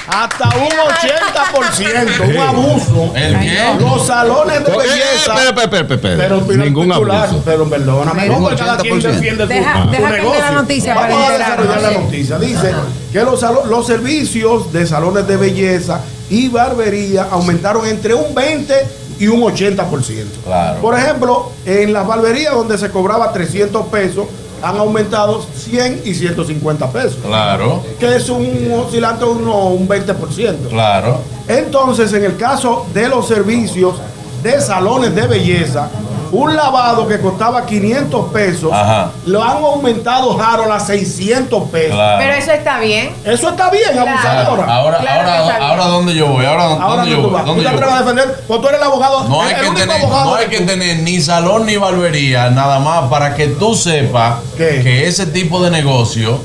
Hasta un 80%, un abuso. ¿El qué? Los salones de Eh, belleza. Espera, espera. Pero mira el Ningún titular, abuso. Pero perdóname, Pero no, un porque cada quien 80%. defiende su, Deja- su deja negocio. la noticia para Vamos a desarrollar la noticia. Dice que los, los servicios de salones de belleza y barbería aumentaron entre un 20 y un 80%. Claro. Por ejemplo, en las barberías donde se cobraba 300 pesos, han aumentado 100 y 150 pesos. Claro, Que es un oscilante de uno, un 20%. claro. Entonces, en el caso de los servicios de salones de belleza, Un lavado que costaba 500 pesos, Ajá. lo han aumentado Harold a 600 pesos. Claro. Pero eso está bien. Eso está bien, Claro. abusadora. Ahora, Claro ahora, bien. ahora, ¿dónde yo voy? Ahora, ¿dónde yo tú voy? vas. ¿Tú ¿Dónde te atreves a voy? defender? Pues tú eres el abogado. No el- hay, el que único tener, abogado no de hay que tú. tener ni salón ni barbería, nada más para que tú sepas que ese tipo de negocio,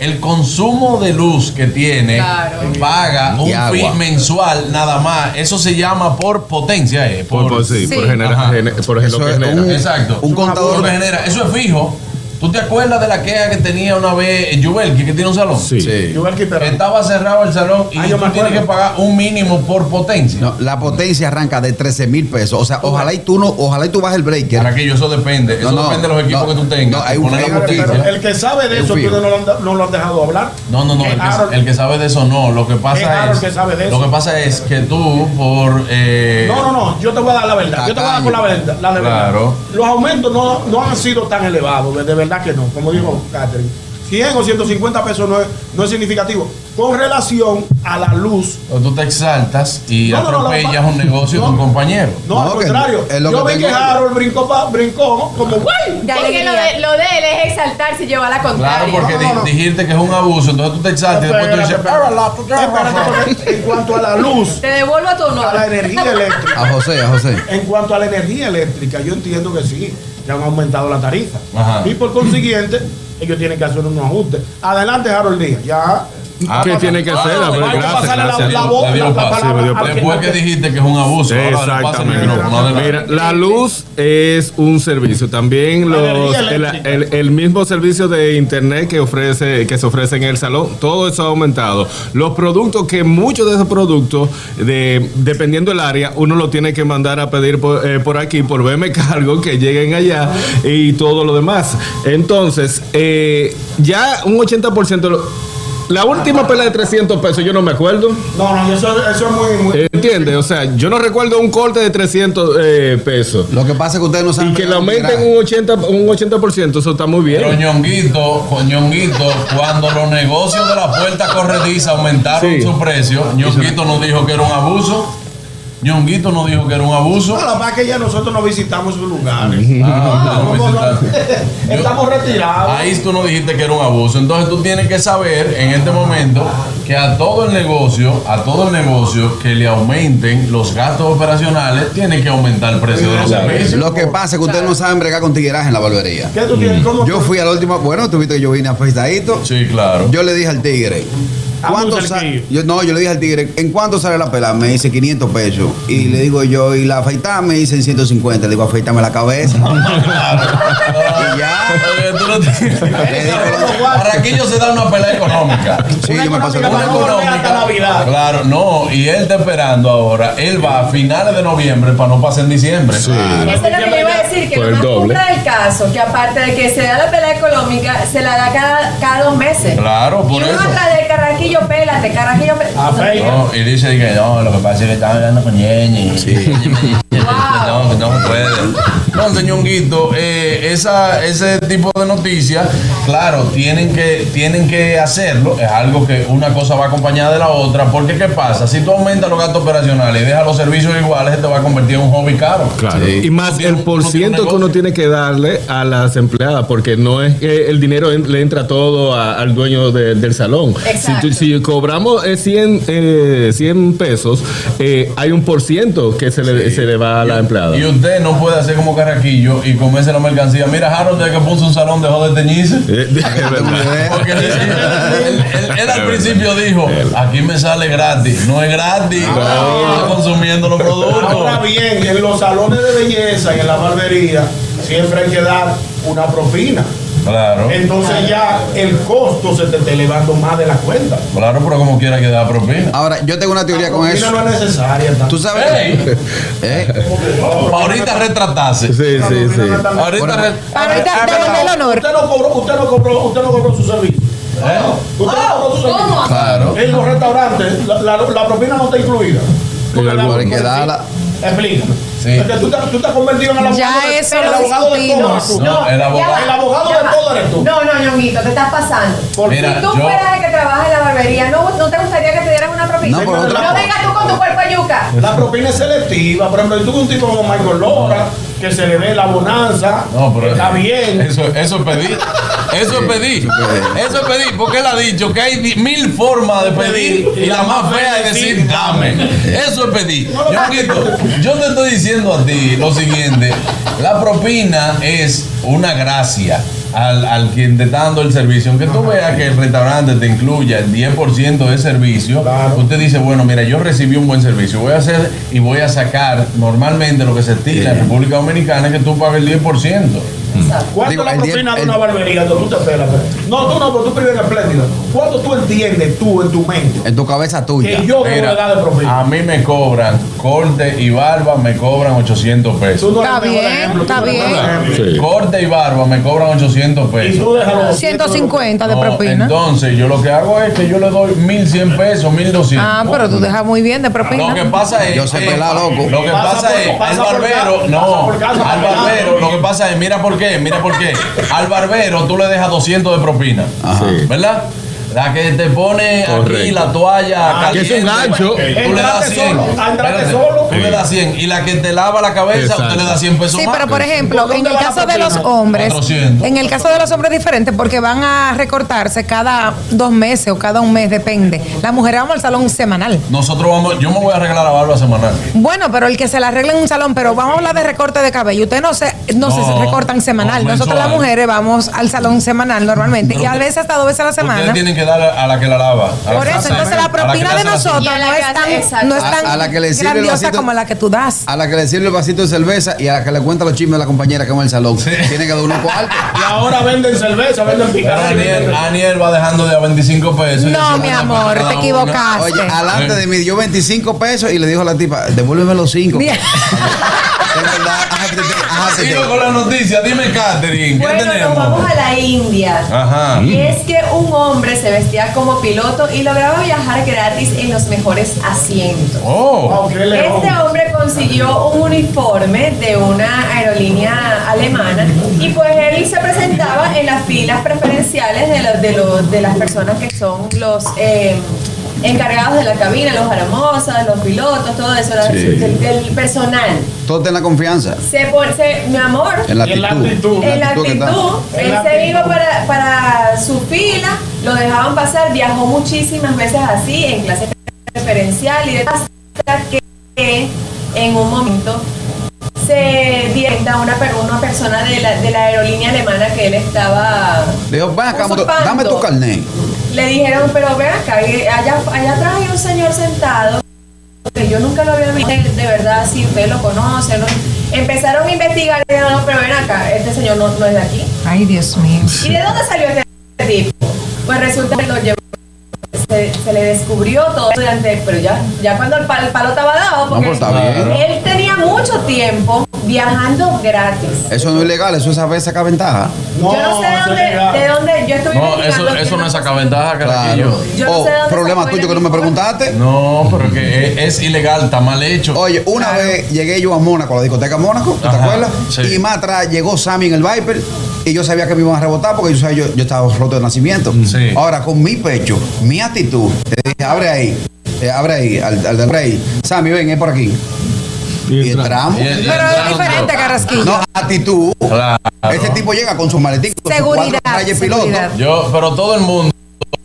el consumo de luz que tiene, Claro. paga Y un agua. fee mensual nada más. Eso se llama por potencia. eh, Por- por- sí, por genera- Ajá. gene- por lo Eso que genera. un- Exacto. un contador que genera. Eso es fijo. ¿Tú te acuerdas de la queja que tenía una vez Yubelki, que tiene un salón? Sí. Sí. Estaba cerrado el salón y Ah, yo me tú tienes que pagar un mínimo por potencia. No, la potencia arranca de 13 mil pesos. O sea, ojalá y tú no, ojalá y tú bajes el breaker. Para que yo, eso depende. Eso No, no, depende de los equipos no, que tú tengas. no, hay un. Pero el que sabe de Es eso, tú no lo, han, no lo han dejado hablar. No, no, no. El Harold. que, el que sabe de eso no. Lo que pasa es. que sabe de eso. Lo que pasa es que tú, por. eh, No, no, no, yo te voy a dar la verdad. Yo te voy a dar con la verdad. La de verdad. Claro. Los aumentos no, no han sido tan elevados, de- de verdad que no, como dijo Catherine. 100 o 150 pesos no es, no es significativo. Con relación a la luz, Tú te exaltas y No, no, no, atropellas no, un negocio de un compañero. no, al que contrario. Yo vi que Harold brincó, pa- brincó como ¡guay! Es que lo de, lo de él es exaltarse y llevar la Claro, contraria. porque No, no, no. di- dijiste que es un abuso, entonces tú te exaltas y después tú dices. Porque en cuanto a la luz, Te devuelvo a tu honor. a la energía eléctrica. A José, a José. En cuanto a la energía eléctrica, yo entiendo que sí, que han aumentado la tarifa. Ajá. Y por consiguiente, ellos tienen que hacer unos ajustes. Adelante, Harold Díaz. Ya. Ah, ¿Qué tiene que hacer? no, A ver, hay que gracias, gracias. la voz, dio Después que dijiste que es un abuso, Exactamente. Mira, la luz es un servicio. También los, el, eléctrica. el- el mismo servicio de internet que ofrece, que se ofrece en el salón, todo eso ha aumentado. Los productos que muchos de esos productos, de, dependiendo del área, uno lo tiene que mandar a pedir por, eh, por aquí, por BM Cargo, que lleguen allá y todo lo demás. Entonces, eh, ya un 80%. Lo- La última pela de 300 pesos, yo no me acuerdo. No, no, eso, eso es muy. muy ¿Entiendes? O sea, yo no recuerdo un corte de 300 eh, pesos. Lo que pasa es que ustedes no saben. Y que le aumenten un 80%, un 80% eso está muy bien. Pero ñonguito, cuando los negocios de la puerta corrediza aumentaron Sí. su precio, ñonguito nos dijo que era un abuso. Ñonguito nos dijo que era un abuso. No, la verdad es que ya nosotros no visitamos sus lugares. Ah, No, no no, no, visitaste. Estamos retirados. Ahí tú no dijiste que era un abuso. Entonces tú tienes que saber en este momento que a todo el negocio, a todo el negocio que le aumenten los gastos operacionales, tiene que aumentar el precio de los servicios. Lo que pasa es que ustedes no saben bregar con tigueraje en la barbería. ¿Qué tú tienes? ¿Cómo Yo fui a la última, bueno, tuviste que yo vine afeitadito. Sí, claro. Yo le dije al tigre, ¿cuánto yo, No, yo le dije al tigre, ¿en cuánto sale la pela? Me dice 500 pesos. Y le digo yo, y la afeitada me dicen 150. Le digo, afeítame la cabeza. <laughs> <laughs> y ya. Oye, tú no tienes- <laughs> Barraquillo se da una pelea económica. Sí, yo me paso económica la no Navidad. Claro, no, y él está esperando ahora. Él va a finales de noviembre para no pasar en diciembre. Eso es lo que yo iba a decir, que el más doble. cumple del caso, que aparte de que se da la pelea económica, se la da cada, cada dos meses. Claro, por y uno eso. atrás del carraquillo, pélate, carajillo, pélate. No, y dice que no, lo que pasa es que estaba hablando con. <laughs> No, que no se puede. Entonces, Ñonguito, eh, esa, ese tipo de noticias, claro, tienen que, tienen que hacerlo. Es algo que una cosa va acompañada de la otra. Porque, ¿qué pasa? Si tú aumentas los gastos operacionales y dejas los servicios iguales, se te va a convertir en un hobby caro. Claro. Y más el por ciento que uno tiene que darle a las empleadas, porque no es que el dinero en- le entra todo a- al dueño de- del salón. Si, Exacto. tú- si cobramos eh, 100, eh, 100 pesos, eh, hay un por ciento que se le, se le va a la empleada. Y usted no puede hacer como carraquillo y comerse la mercancía. Mira, Harold, desde que puso un salón dejó de teñirse. <laughs> Porque él, <laughs> él- él- él al principio dijo, aquí me sale gratis. No es gratis. Está consumiendo los productos. Ahora bien, en los salones de belleza y en la barbería siempre hay que dar una propina. Claro. Entonces ya el costo se te está elevando más de la cuenta. Claro, pero como quiera que da propina. Ahora, yo tengo una teoría La con propina eso. no es necesaria. Tú sabes. <laughs> ¿Eh? Ahorita retratarse. Sí, sí, sí. Ahorita re- Ahorita devolver el honor. Usted no cobró, usted no cobró, usted no cobró su servicio. Usted no cobró su servicio. Claro. En los restaurantes, la, la- la propina no está incluida. En algunos. Hay que darla. Explícame. Sí. Tú, te, tú te has convertido en el abogado, Ya de, eso el lo abogado de todo. No, el abogado. El abogado de va. todo eres tú. No, no, ñonguito, te estás pasando. Por- Mira, si tú yo- fueras el que trabaja en la barbería, ¿no, ¿no te gustaría que te dieran una propina? No, vengas tú con tu cuerpo yuca. La propina es selectiva. Por ejemplo, tú un tipo como Michael Lora, que se le dé la bonanza. No, pero está bien. Eso, eso es pedir. Eso es pedir. Eso es pedir. Porque él ha dicho que hay mil formas de pedir y la más fea es decir dame. Eso es pedir. Ñonguito, yo te estoy diciendo a ti lo siguiente. La propina es una gracia. Al, al quien te está dando el servicio, aunque tú veas que el restaurante te incluya el 10% de servicio, usted dice, bueno, mira, yo recibí un buen servicio, voy a hacer y voy a sacar normalmente lo que se estila en República Dominicana es que tú pagues el 10%. ¿Cuánto Digo, la propina de el- una barbería? No, tú te esperas. pero- No, tú no, pero tú en Espléndido. ¿Cuánto tú entiendes tú en tu mente En tu cabeza tuya. que yo debo Mira, de dar de propina? a mí me cobran corte y barba, me cobran 800 Tú pesos. no Está bien, ejemplo, está no bien. Sí. Corte y barba me cobran 800 Y pesos. tú déjalo. 150 de No, propina. entonces yo lo que hago es que yo le doy 1100 pesos, 1200. Ah, pero tú dejas muy bien de propina. Lo que pasa es. Yo sé que- pelar, loco. Lo que Pasa pasa por- es. pasa Al barbero. casa, No. casa, Al barbero. Lo que pasa es. Mira por qué. Mira por qué. Al barbero tú le dejas 200 de propina. Ajá. ¿Verdad? La que te pone aquí Correcto. la toalla Ah, que es un caliente, gancho. Tú le das Entraste 100. solo, ah, entraste Espérate. solo. Tú le das 100. Y la que te lava la cabeza, Exacto. usted le da 100 pesos Sí, más. pero por ejemplo, ¿Dónde en el la caso de los hombres, 400. en el caso de los hombres es diferente porque van a recortarse cada dos meses o cada un mes, depende. Las mujeres vamos al salón semanal. Nosotros vamos. Yo me voy a arreglar la barba semanal. Bueno, pero el que se la arregla en un salón, pero vamos a hablar de recorte de cabello. Ustedes no se, no, No, se recortan semanal. no, Nosotros las mujeres vamos al salón semanal normalmente Pero y a veces hasta dos veces a la semana. Ustedes tienen que dar a la que la lava. Por que eso, entonces la que propina de nosotros no que es tan, no es A- tan a la que le sirve el grandiosa vasito- como la que tú das. A la que le sirve el vasito de cerveza y a la que le cuenta los chismes de la compañera que va en el salón. Tiene que dar unos cuartos. Y ahora venden cerveza, venden picadas. Aniel, Aniel va dejando de a 25 pesos. No, mi amor, te equivocaste. Oye, alante de mí dio 25 pesos y le dijo a la tipa, devuélveme los 5. Bien. <laughs> Sigo con la noticia. Dime, Catherine, ¿qué Bueno, nos vamos a la India. Ajá. Y es que un hombre se vestía como piloto y lograba viajar gratis en los mejores asientos. Oh. León. Este hombre consiguió un uniforme de una aerolínea alemana y pues él se presentaba en las filas preferenciales de, los, de, los, de las personas que son los eh, encargados de la cabina, los aramosas, los pilotos, todo eso, Sí. del, del personal. Todo ten la confianza. Se, pone- se- mi amor, En la en actitud. en la actitud En él la se iba para, para su fila, lo dejaban pasar, viajó muchísimas veces así, en clase preferencial y de hasta que en un momento se directa una, per- una persona de la, de la aerolínea alemana que él estaba Le dijo, ven acá, dame tu carnet. Le dijeron, pero ven acá, allá, allá atrás hay un señor sentado que yo nunca lo había visto, de verdad, si usted lo conoce, ¿no? Empezaron a investigar y dijeron, no, pero ven acá, este señor no, no es de aquí. Ay, Dios mío. ¿Y de dónde salió este tipo? Pues resulta que lo llevó, se, se le descubrió todo durante, pero ya, ya cuando el palo, el palo estaba dado, porque pues está bien. él tenía mucho tiempo viajando gratis. Eso no es ilegal, eso es saber sacar ventaja. yo no sé de dónde, de dónde, yo estuve No, eso, eso no es sacar ventaja, Claro. Yo no Oh, sé de dónde problema tuyo que no me preguntaste. No, pero que es, es ilegal, está mal hecho. Oye, una vez llegué yo a Mónaco, a la discoteca Mónaco, ¿tú ¿te acuerdas? sí. Y más atrás llegó Sammy en el Viper y yo sabía que me iban a rebotar porque yo, sabía, yo, yo estaba roto de nacimiento. Sí. Ahora, con mi pecho, mi actitud, le dije, abre ahí, eh, abre ahí, al, al, abre ahí. Sammy, ven, es por aquí. Y entramos. Y- y Pero es diferente. Carrasquillo. No, actitud. Claro. Ese tipo llega con su maletín, Seguridad, piloto. seguridad. Yo, pero todo el mundo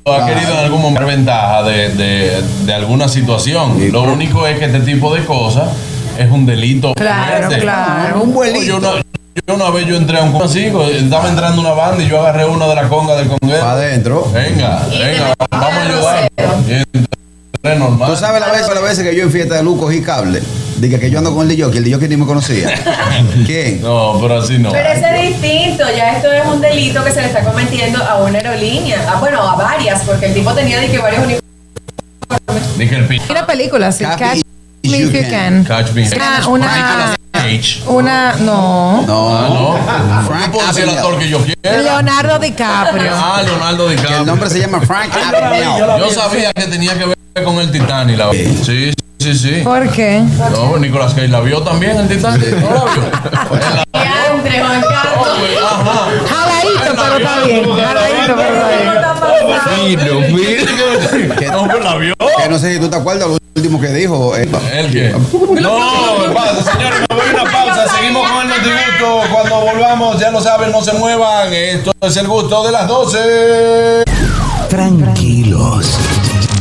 ha Claro. querido en algún momento dar ventaja de, de, de alguna situación. Sí, Lo único es que este tipo de cosas es un delito. Claro, claro. Un Yo vuelito. Yo una vez yo entré a un consigo, estaba entrando una banda y yo agarré una de la conga del conguero. Para adentro. Venga, venga, vamos a ayudar. Y entré normal. Tú sabes la vez, la veces que yo en fiesta de luz cogí cable. Dije que yo ando con el DJ, el DJ ni me conocía. <laughs> ¿Quién? No, pero así no. Pero ese es distinto, ya esto es un delito que se le está cometiendo a una aerolínea, ah, bueno, a varias, porque el tipo tenía de que varios uniformes. Dije el pin. Una película, sí. Catch me me if you can. Catch me. Una, una, Cage. una, no. No, Ah, no. Frank puedo decir el actor que yo quiera. Leonardo DiCaprio. Ah, Leonardo Que DiCaprio. el nombre se llama Frank Abagnale. Yo sabía que tenía que ver con el Titanic. La... Sí, sí, sí. ¿Por qué? No, Nicolas Cage la vio también el Titanic. ¿No la vio? <laughs> Diantre, Juan Carlos. Ajá. Jaladito, pero está bien. Jaladito, pero está bien. Fino, fino. No, pero la vio. Que no sé si tú te acuerdas lo último que dijo. eh. ¿El qué? No, pasa, señores, me voy a una pausa. Seguimos con el Notigusto. Cuando volvamos, ya lo saben, no se muevan. Esto es el gusto de las 12. Tranquilos.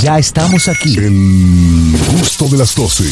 Ya estamos aquí. El gusto de las 12.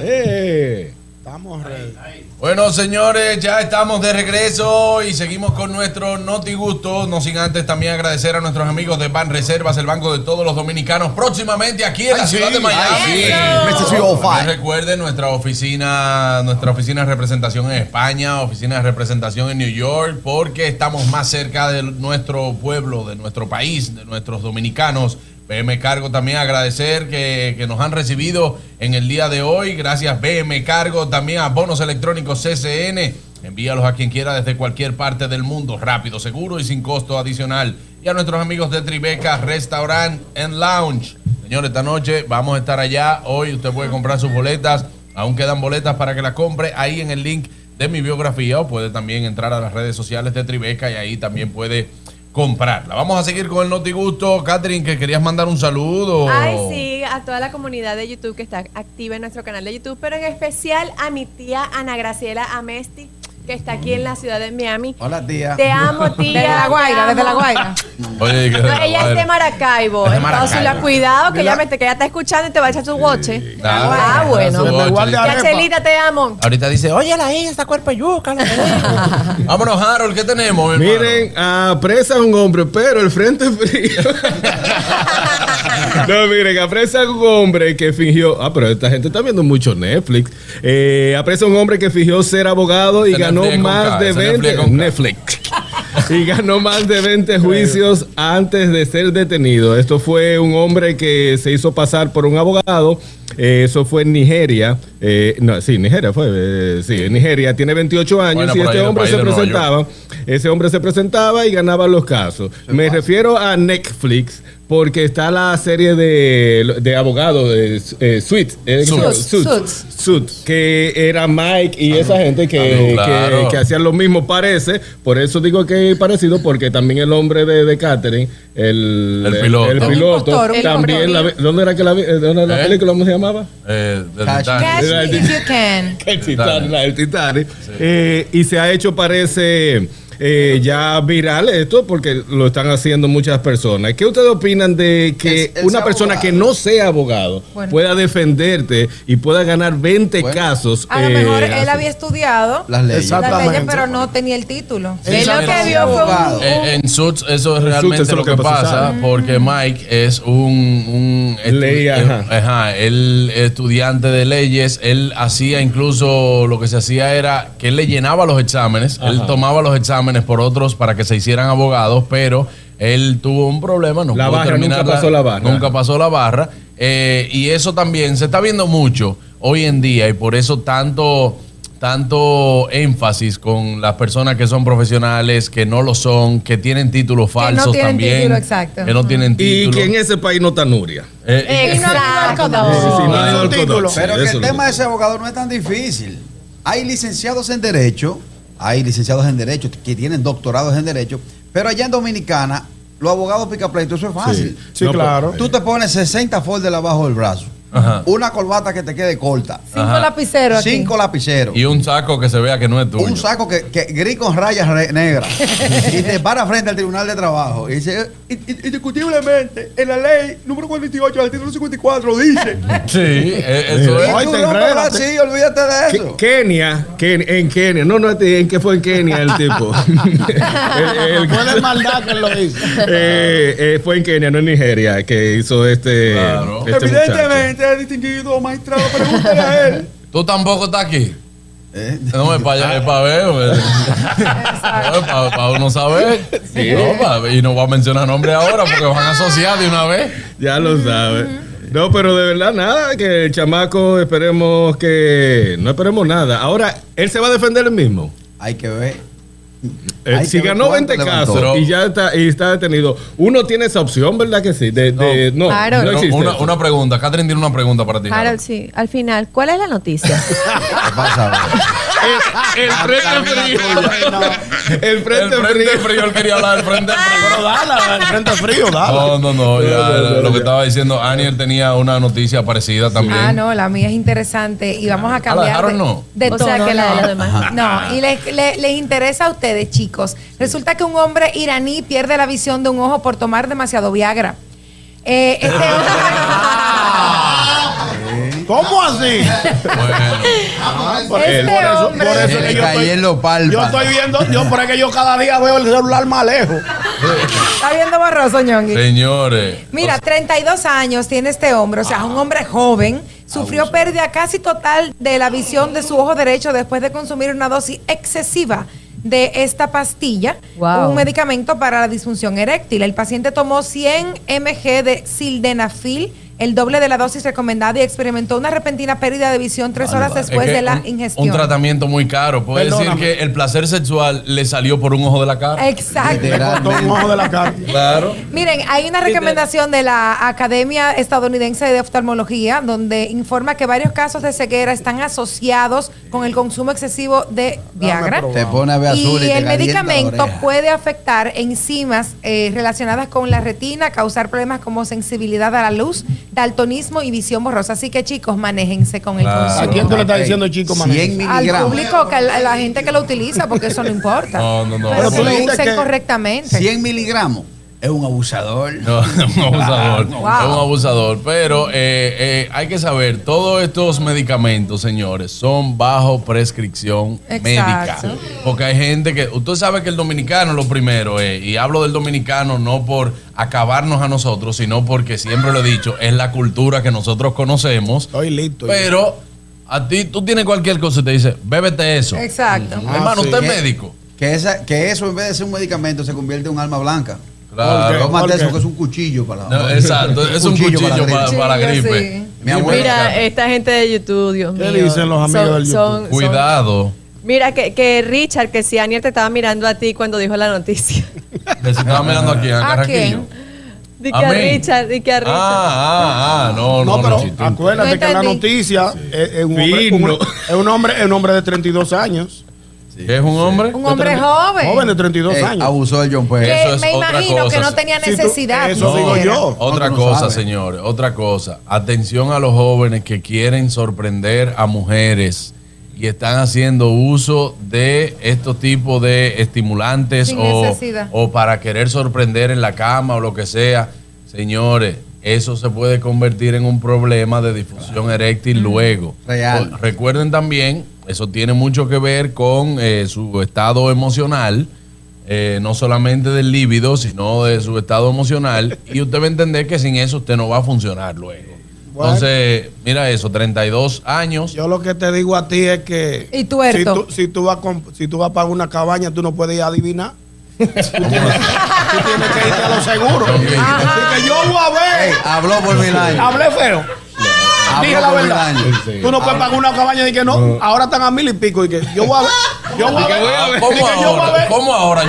Eh, estamos ready. Bueno, señores, ya estamos de regreso y seguimos con nuestro Noti Gusto. No sin antes también agradecer a nuestros amigos de Ban Reservas, el banco de todos los dominicanos, próximamente aquí en Ay, la sí. ciudad de Miami. Ay, sí. Mr. 305. También recuerden nuestra oficina, nuestra oficina de representación en España, oficina de representación en New York, porque estamos más cerca de nuestro pueblo, de nuestro país, de nuestros dominicanos. BM Cargo también agradecer que, que nos han recibido en el día de hoy. Gracias BM Cargo también a Bonos Electrónicos CCN. Envíalos a quien quiera desde cualquier parte del mundo, rápido, seguro y sin costo adicional. Y a nuestros amigos de Tribeca Restaurant and Lounge. Señores, esta noche vamos a estar allá. Hoy usted puede comprar sus boletas. Aún quedan boletas para que las compre ahí en el link de mi biografía o puede también entrar a las redes sociales de Tribeca y ahí también puede comprarla. Vamos a seguir con el Notigusto. Catherine, que querías mandar un saludo. Ay, sí, a toda la comunidad de YouTube que está activa en nuestro canal de YouTube, pero en especial a mi tía Ana Graciela Amesti, que está aquí en la ciudad de Miami. Hola, tía. Te amo, tía. Desde La Guaira, desde La. Guaira. Oye, que- No, ella es de Maracaibo. Es de Entonces, Maracaibo. la cuidado, que ella, me, que ella está escuchando y te va a echar su boche. Claro. Ah, bueno. Ya, Chelita, te amo. Ahorita dice, oye, la hija está cuerpo yuca. la hija". <laughs> Vámonos, Harold, ¿qué tenemos? Miren, apresa a un hombre, pero el frente frío. <laughs> no, miren, apresa a un hombre que fingió. Ah, pero esta gente está viendo mucho Netflix. Eh, apresa a un hombre que fingió ser abogado y Ese ganó Netflix más de ese 20. Netflix <laughs> y ganó más de 20 juicios antes de ser detenido. Esto fue un hombre que se hizo pasar por un abogado. Eh, eso fue en Nigeria. Eh, no, sí, Nigeria fue. eh, sí, en Nigeria. Tiene 28 años Bueno, y este ahí, hombre se presentaba. Ese hombre se presentaba y ganaba los casos. Me refiero a Netflix porque está la serie de, de abogados de eh, Suits, eh, Suits. Suits, Suits. Suits, que era Mike y esa gente que, Ah, claro. que, que hacían lo mismo, parece. Por eso digo que es parecido, porque también el hombre de, de Catherine, el, El piloto. el piloto, impostor, un también, la. ¿dónde era que la, vi- eh, dónde la ¿Eh? película cómo se llamaba? Eh, Catch- Titanic. Catch Era el me if you can. <laughs> el Titanic, la del Titanic. Eh, y se ha hecho, parece, eh, ya viral esto porque lo están haciendo muchas personas. ¿Qué ustedes opinan de que Es- es una persona abogado. que no sea abogado Bueno. pueda defenderte y pueda ganar 20 Bueno. casos? A lo eh, mejor él así? había estudiado Las leyes. las leyes, pero no tenía el título. Él lo que vio fue un, abogado. Eh, en Suits eso es En realmente Suits eso lo que, lo que pasa. pasa porque Mike es un, un estu- Ley, ajá. eh, ajá, él estudiante de leyes, él hacía incluso lo que se hacía era que él le llenaba los exámenes, él Ajá. tomaba los exámenes por otros para que se hicieran abogados, pero él tuvo un problema, no La pudo barra, terminar nunca pasó la barra. Nunca pasó la barra eh, y eso también se está viendo mucho hoy en día y por eso tanto tanto énfasis con las personas que son profesionales, que no lo son, que tienen títulos falsos tienen también, título, exacto. que no tienen Y título. que en ese país no está Nuria. Eh, <laughs> Exacto. No. Pero que el tema que- de ese abogado no es tan difícil. Hay licenciados en Derecho, hay licenciados en Derecho que tienen doctorados en Derecho, pero allá en Dominicana, los abogados picapleitos, eso es fácil. Sí, No, claro. Tú te pones 60 folders abajo del brazo, Ajá. una corbata que te quede corta, Cinco Ajá. lapiceros aquí. cinco lapiceros. Y un saco que se vea que no es tuyo. un saco que, que gris con rayas re- negras <laughs> y te para frente al Tribunal de Trabajo y dice, "I- i- indiscutiblemente, en la ley número 48 del título 54 dice. Sí, eh, eso <laughs> es. Tú te no te- así, olvídate de eso. Kenia, Ken- en Kenia, no, no, en que fue en Kenia el tipo. <laughs> El- el- No es maldad que lo hizo. Eh, eh, fue en Kenia, no en Nigeria, que hizo este. Claro. este muchacho. Distinguido magistrado, pregúntale a él. <laughs> Tú tampoco estás aquí. Eh, No, es para es para ver. No, es para uno saber. No, pa- y no voy a mencionar nombre ahora porque van a asociar de una vez. Ya lo sabe. No, pero de verdad nada, que el chamaco esperemos que. No esperemos nada. Ahora, él se va a defender el mismo. Hay que ver. Eh, si ganó cuánto 20 levantó. casos y ya está, y está detenido, uno tiene esa opción, ¿verdad que sí? De, de- no, Claro. no existe. Una, pregunta, Catherine tiene una pregunta para ti. Harold, sí. Al final, ¿cuál es la noticia? <laughs> El frente frío. El frente El frente frío, él quería hablar del frente frío. Pero dale, el frente frío, dale. No, no, no, ya, lo que estaba diciendo, Aniel tenía una noticia parecida también. Ah, no, la mía es interesante y vamos a cambiar. Harold de, no? de O sea, que la de no. los demás. No, y les le- les interesa a ustedes, chicos. Resulta que un hombre iraní pierde la visión de un ojo por tomar demasiado Viagra. Eh, este <laughs> ¿Cómo así? <laughs> Ah, por, Este por eso, hombre- por eso que le yo caí estoy, en los palpas. yo estoy viendo, yo por eso que yo cada día veo el celular más lejos. está viendo borroso, ñongui. Señores. Mira, 32 años tiene este hombre, o sea, un hombre joven. Sufrió pérdida casi total de la visión de su ojo derecho después de consumir una dosis excesiva de esta pastilla, Wow. un medicamento para la disfunción eréctil. El paciente tomó 100 mg de sildenafil, el doble de la dosis recomendada y experimentó una repentina pérdida de visión tres horas Es después que de la un- ingestión. Un tratamiento muy caro. Puede decir que el placer sexual le salió por un ojo de la cara. Exacto. Con un ojo de la cara. Claro. Miren, hay una recomendación de la Academia Estadounidense de Oftalmología donde informa que varios casos de ceguera están asociados con el consumo excesivo de Viagra. Te pone a ver azul y, Y te el medicamento puede afectar enzimas eh, relacionadas con la retina, causar problemas como sensibilidad a la luz, daltonismo y visión borrosa. Así que chicos, manéjense con el Claro. ¿A consumo. quién tú le estás diciendo, chico, 100 manejo? Al público, que a la, a la gente que lo utiliza, porque eso no importa. No, no, no. Pero Pero tú dijiste que- correctamente. 100 miligramos. Es un abusador. No, <laughs> es un abusador. Wow. Es un abusador. Pero eh, eh, hay que saber, todos estos medicamentos, señores, son bajo prescripción Exacto. médica. Porque hay gente que. Usted sabe que el dominicano lo primero es, y hablo del dominicano no por acabarnos a nosotros, sino porque siempre lo he dicho, es la cultura que nosotros conocemos. Estoy listo. Pero a ti, tú tienes cualquier cosa y te dice, bébete eso. Exacto. Hermano, sí. usted es médico. Que, esa, que eso en vez de ser un medicamento se convierte en un alma blanca. Claro. Tómate ¿Por qué? eso que es un cuchillo para la No, exacto, es un cuchillo para, gripe. para la Sí, gripe. sí. Mi abuelo- Mira, esta gente de YouTube, Dios ¿Qué mío. dicen los amigos del YouTube? son- son- Cuidado. Mira, que, que Richard, que si Aniel te estaba mirando a ti cuando dijo la noticia. <laughs> Que se estaba mirando aquí a ¿A quién? Di que A a. Richard, di que a Richard. Ah, ah, ah, no, no, No, pero Luchito. acuérdate No que la noticia es, es un hombre, un- es un hombre, es un hombre de 32 años. ¿Es un hombre? Un hombre joven. Joven de 32 Ey, años. abusó del John Pérez. que Eso es me otra imagino cosa. que no tenía Si tú- necesidad. eso digo siquiera. yo. Otra No, tú no cosa, sabes. señores, otra cosa. Atención a los jóvenes que quieren sorprender a mujeres y están haciendo uso de estos tipos de estimulantes Sin o, necesidad. o para querer sorprender en la cama o lo que sea. Señores, eso se puede convertir en un problema de difusión eréctil luego. Real. O- Recuerden también, eso tiene mucho que ver con eh, su estado emocional, eh, no solamente del líbido, sino de su estado emocional. y usted va a entender que sin eso usted no va a funcionar luego. Bueno. Entonces, mira eso, 32 años. Yo lo que te digo a ti es que Y tuerto. si tú, si tú vas con- si tú vas a pagar una cabaña, tú no puedes ir a adivinar. Tú tienes, que irte a lo seguro. Así que yo voy a ver. Ey, habló por mil años. Hablé feo. Habló Dije la por mil verdad. años. Tú no puedes pagar una cabaña y que no. Ahora están a mil y pico y que yo voy a ver. Yo voy a ver. ¿Cómo que yo voy a ahora? ver. ¿Cómo ahora?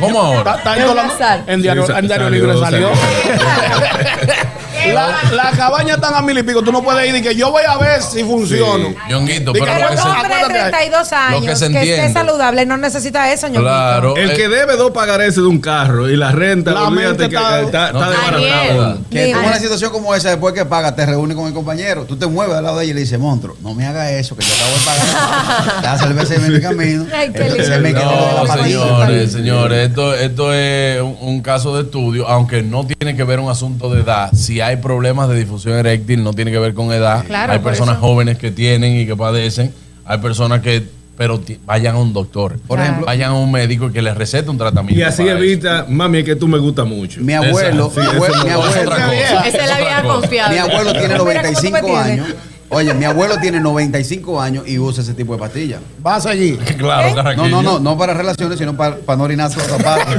¿Cómo Está, ahora? está en, toda la- en diario, en diario salió, libre salió. <laughs> la, la cabaña están a mil y pico. Tú no puedes ir y que yo voy a ver si funciona. Ñonguito, pero que lo Pero que un se- hombre de acuérdate ahí. 32 años que, que se esté entiende. saludable no necesita eso, ñonguito. Claro. El eh, que debe dos pagarés de un carro y la renta, La olvídate mente que está- está, está desbaratado. Que tú una situación como esa, después que pagas, te reúnes con el compañero. Tú te mueves al lado de ella y le dices, monstruo, no me haga eso, que yo acabo de pagar. <laughs> La cerveza en mi camino. Ay, lindo. me quedó la No, señores, señores, esto, esto es un, un caso de estudio, aunque no tiene que ver un asunto de edad. Si hay problemas de difusión eréctil, no tiene que ver con edad. Claro, hay personas eso. jóvenes que tienen y que padecen. Hay personas que, pero vayan a un doctor. Por ejemplo, vayan a un médico que les recete un tratamiento. Y así para eso. evita, mami, es que tú me gustas mucho. mi abuelo, Exacto. mi abuelo, Sí, mi abuelo, otra cosa. Esa es la vieja confiable. mi abuelo tiene Mira cómo tú me 95 tienes. años. Oye, mi abuelo tiene 95 años y usa ese tipo de pastillas. Vas <laughs> allí. Claro, No, Carraquillo. no, no, no para relaciones, sino para, para no orinarse los zapatos. <laughs>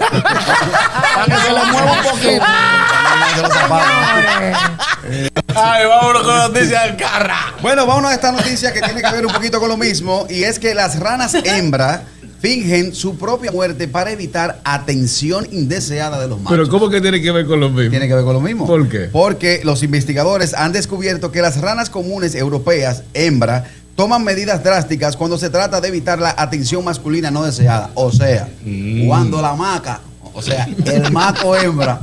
Para que se le mueva un poquito. No. Ay, vámonos con la noticia del carra. Bueno, vámonos a esta noticia que tiene que ver un poquito con lo mismo y es que las ranas hembra fingen su propia muerte para evitar atención indeseada de los machos. Pero ¿cómo que tiene que ver con lo mismo? Tiene que ver con lo mismo. ¿Por qué? Porque los investigadores han descubierto que las ranas comunes europeas, hembra, toman medidas drásticas cuando se trata de evitar la atención masculina no deseada. O sea, Mm. cuando la maca, o sea, el maco hembra,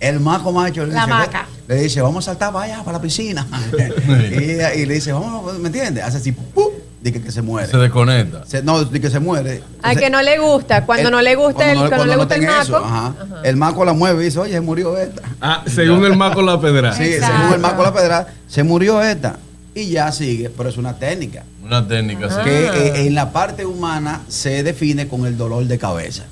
el maco macho le La dice, maca. le dice, vamos a saltar para allá, para la piscina. <laughs> y, y le dice, vamos, ¿me entiendes? Hace así, ¡pum! Dice que se muere. Se desconecta. Se- no, dice que se muere. Al que no le gusta, cuando el- no le gusta el, cuando cuando le gusta el maco. eso, ajá. El maco la mueve y dice, oye, se murió esta. Ah, según el maco la pedra. Sí, según el maco la pedra, se murió esta. Y ya sigue, pero es una técnica. Una técnica, sí. Que eh, en la parte humana se define con el dolor de cabeza.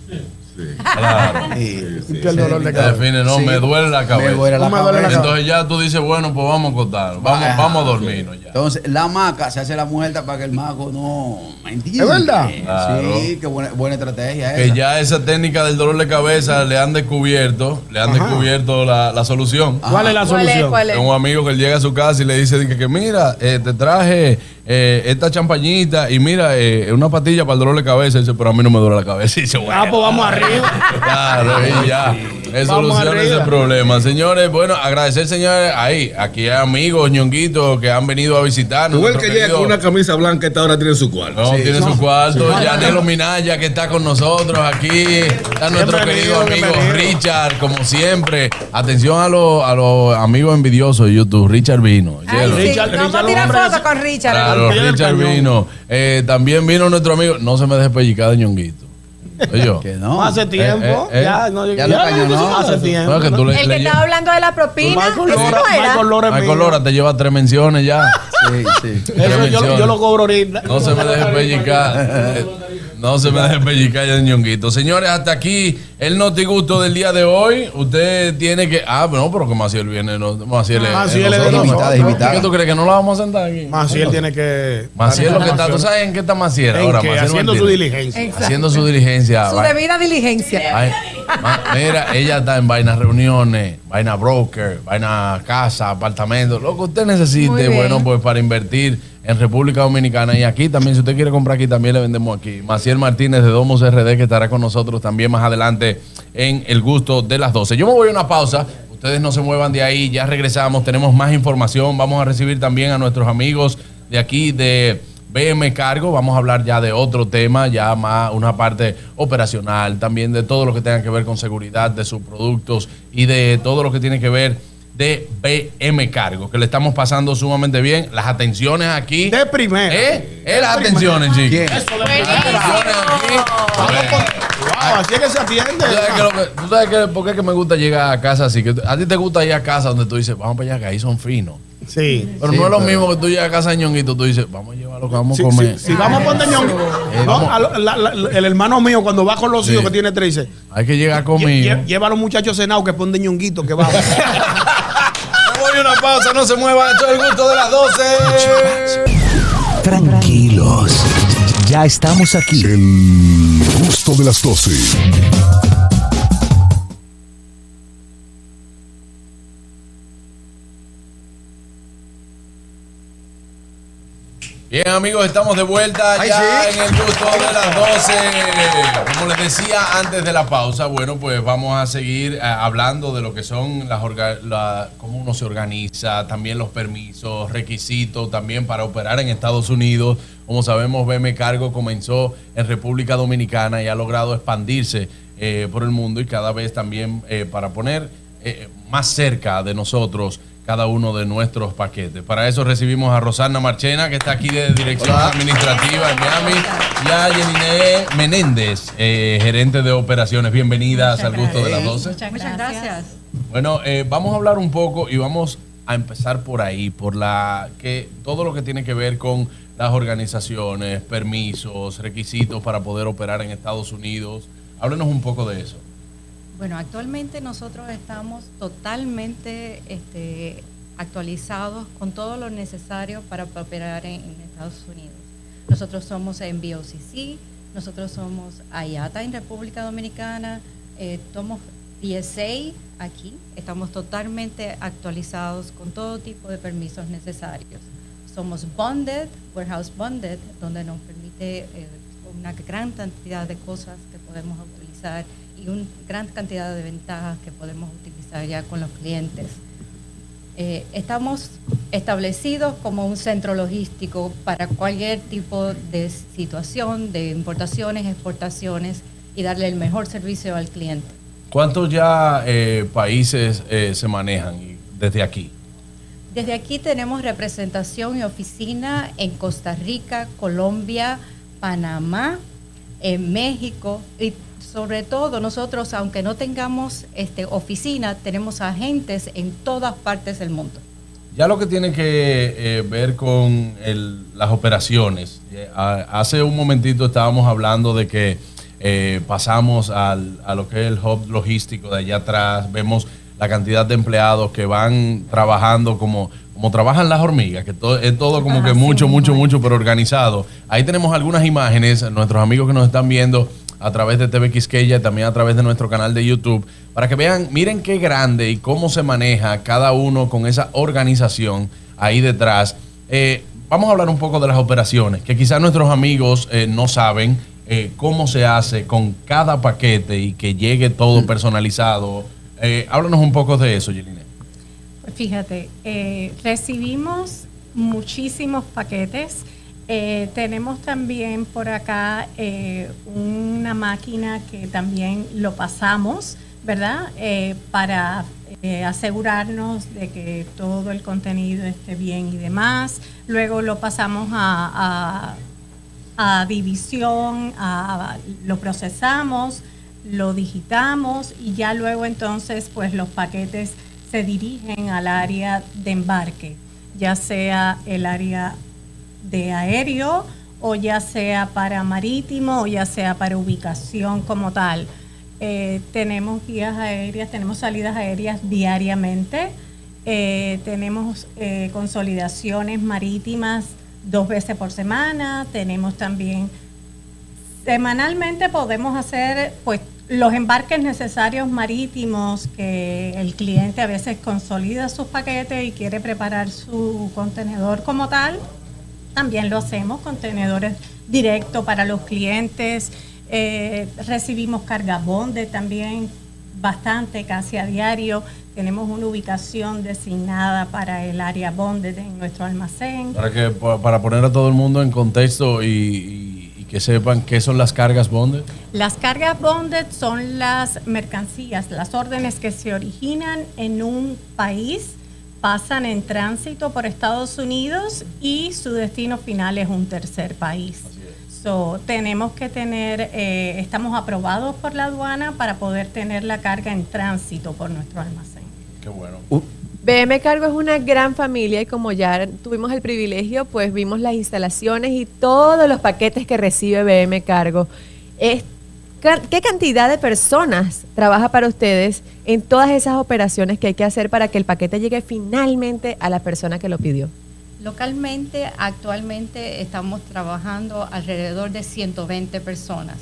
Claro. Sí. Que el dolor de cabeza. define, no, Sí. me duele la cabeza. Me duele la me duele la cabeza. Entonces ya tú dices, bueno, pues vamos a acostar, vamos, Ajá. vamos a dormirnos ya. Entonces, la maca se hace la muerta para que el mago no. ¿Me entiendes? ¿Es verdad? Claro. Sí, qué buena, buena estrategia Que esa. ya esa técnica del dolor de cabeza le han descubierto, le han Ajá. descubierto la, la solución. ¿Cuál es la ¿Cuál es? solución? ¿Cuál es? Tengo un amigo que él llega a su casa y le dice que, que mira, eh, te traje eh, esta champañita y mira, eh, una patilla para el dolor de cabeza. Y dice, pero a mí no me duele la cabeza. Y dice, bueno, Ah, pues vamos arriba. <laughs> Claro, y ya. Es Vamos soluciona ese arriba. problema. Señores, bueno, agradecer, señores, ahí, aquí hay amigos, ñonguitos que han venido a visitarnos. Tú el Nuestro que llega con una camisa blanca, esta hora tiene su cuarto. no, tiene su cuarto. Yanelo Minaya, que está con nosotros aquí. Está nuestro querido amigo. Richard, como siempre. Atención a los, a los amigos envidiosos de YouTube. Richard vino. Ay, sí, Richard- Vamos a tirar fotos con Richard. Claro, Richard vino. Eh, también vino nuestro amigo. No se me deje pellicar de ñonguito. Oye, Que no. Hace tiempo. eh, eh. ya, no, Ya lo cañonó. Hace tiempo. No, que tú le- El que estaba hablando de la propina, Michael ¿ese Lora, no era? Michael Lora Michael. Lora te lleva tres menciones ya. Sí, sí. Eso yo, lo- yo lo cobro ahorita. No se me deje pellicar. <laughs> No se me deje pellicar ya, ñonguito. Señores, hasta aquí el notigusto del día de hoy. Usted tiene que. Ah, no, pero que Maciel viene. No, Maciel es. Maciel es invitada, invitada. ¿Qué tú crees que no la vamos a sentar aquí? Maciel tiene que. Maciel lo que está. ¿Tú sabes en qué está Maciel ¿En ahora? Maciel Haciendo su diligencia. Exacto. Haciendo su diligencia. Su debida diligencia. Ay, ma- mira, ella está en vainas reuniones, vaina broker, vaina casa, apartamento, lo que usted necesite, bueno, pues para invertir en República Dominicana y aquí también, si usted quiere comprar aquí, también le vendemos aquí. Maciel Martínez de Domos RD que estará con nosotros también más adelante en El Gusto de las 12. Yo me voy a una pausa. Ustedes no se muevan de ahí, ya regresamos, tenemos más información, vamos a recibir también a nuestros amigos de aquí de BM Cargo, vamos a hablar ya de otro tema, ya más una parte operacional, también de todo lo que tenga que ver con seguridad de sus productos y de todo lo que tiene que ver de BM Cargo, que le estamos pasando sumamente bien. Las atenciones aquí. De primera. ¿Eh? Eh, las atenciones, chicos. Eso de primera. Wow, así es que se atiende. ¿Tú sabes, que lo que- tú sabes que- por qué que me gusta llegar a casa así? Que a ti te gusta ir a casa donde tú dices, vamos para allá, que ahí son finos. Sí. Pero Sí, no es lo pero- mismo que tú llegas a casa de ñonguito, tú dices, vamos a llevar lo que vamos a comer. si- si vamos a poner no, a la- el hermano mío cuando va con los Sí. hijos que tiene tres dice, Hay que llegar "Lle- conmigo. lle- lleva a los muchachos cenados que ponen ñonguito que vamos. <laughs> Una pausa, no se muevan, esto es el gusto de las 12. Tranquilos. Ya estamos aquí. El gusto de las 12. Bien, amigos, estamos de vuelta Ay, ya sí. en el gusto de las 12. Como les decía antes de la pausa, bueno, pues vamos a seguir eh, hablando de lo que son las la- cómo uno se organiza, también los permisos, requisitos también para operar en Estados Unidos. Como sabemos, BM Cargo comenzó en República Dominicana y ha logrado expandirse eh, por el mundo y cada vez también eh, para poner eh, más cerca de nosotros cada uno de nuestros paquetes. Para eso recibimos a Rosana Marchena, que está aquí de Dirección Administrativa en Miami, y a Yeniné Menéndez, eh, gerente de operaciones. Bienvenidas al gusto de las 12. Muchas gracias. Bueno, eh, vamos a hablar un poco y vamos a empezar por ahí, por la que todo lo que tiene que ver con las organizaciones, permisos, requisitos para poder operar en Estados Unidos. Háblenos un poco de eso. Bueno, actualmente nosotros estamos totalmente este, actualizados con todo lo necesario para operar en, Estados Unidos. Nosotros somos en BOCC, nosotros somos IATA en República Dominicana, eh, somos PSA aquí, estamos totalmente actualizados con todo tipo de permisos necesarios. Somos bonded, warehouse bonded, donde nos permite eh, una gran cantidad de cosas que podemos utilizar y una gran cantidad de ventajas que podemos utilizar ya con los clientes. Eh, estamos establecidos como un centro logístico para cualquier tipo de situación, de importaciones, exportaciones y darle el mejor servicio al cliente. ¿Cuántos ya eh, países eh, se manejan desde aquí? Desde aquí tenemos representación y oficina en Costa Rica, Colombia, Panamá, en México y sobre todo nosotros, aunque no tengamos este, oficina, tenemos agentes en todas partes del mundo. Ya lo que tiene que eh, ver con el- las operaciones. eh, a- hace un momentito estábamos hablando de que eh, pasamos al- a lo que es el hub logístico de allá atrás. Vemos la cantidad de empleados que van trabajando como, como trabajan las hormigas, que todo, es todo como que mucho, mucho, mucho, pero organizado. Ahí tenemos algunas imágenes, nuestros amigos que nos están viendo a través de TV Quisqueya y también a través de nuestro canal de YouTube, para que vean, miren qué grande y cómo se maneja cada uno con esa organización ahí detrás. Eh, vamos a hablar un poco de las operaciones, que quizás nuestros amigos eh, no saben eh, cómo se hace con cada paquete y que llegue todo personalizado. Eh, háblanos un poco de eso, Yeline. Pues Fíjate, eh, recibimos muchísimos paquetes. Eh, tenemos también por acá eh, una máquina que también lo pasamos, ¿verdad? Eh, para eh, asegurarnos de que todo el contenido esté bien y demás. Luego lo pasamos a, división, lo procesamos, lo digitamos y ya luego entonces pues los paquetes se dirigen al área de embarque, ya sea el área de aéreo o ya sea para marítimo o ya sea para ubicación como tal. Eh, tenemos guías aéreas, tenemos salidas aéreas diariamente, eh, tenemos eh, consolidaciones marítimas dos veces por semana, tenemos también semanalmente podemos hacer pues los embarques necesarios marítimos que el cliente a veces consolida sus paquetes y quiere preparar su contenedor como tal. También lo hacemos, contenedores directos para los clientes. Eh, recibimos carga bonde también bastante, casi a diario. Tenemos una ubicación designada para el área bonded en nuestro almacén. Para, que, pa- para poner a todo el mundo en contexto y, y- y que sepan qué son las cargas bonded. Las cargas bonded son las mercancías, las órdenes que se originan en un país, pasan en tránsito por Estados Unidos y su destino final es un tercer país. So, tenemos que tener, eh, estamos aprobados por la aduana para poder tener la carga en tránsito por nuestro almacén. Qué bueno. BM Cargo es una gran familia y como ya tuvimos el privilegio, pues vimos las instalaciones y todos los paquetes que recibe BM Cargo. Es- ¿Qué cantidad de personas trabaja para ustedes en todas esas operaciones que hay que hacer para que el paquete llegue finalmente a la persona que lo pidió? Localmente, actualmente estamos trabajando alrededor de 120 personas.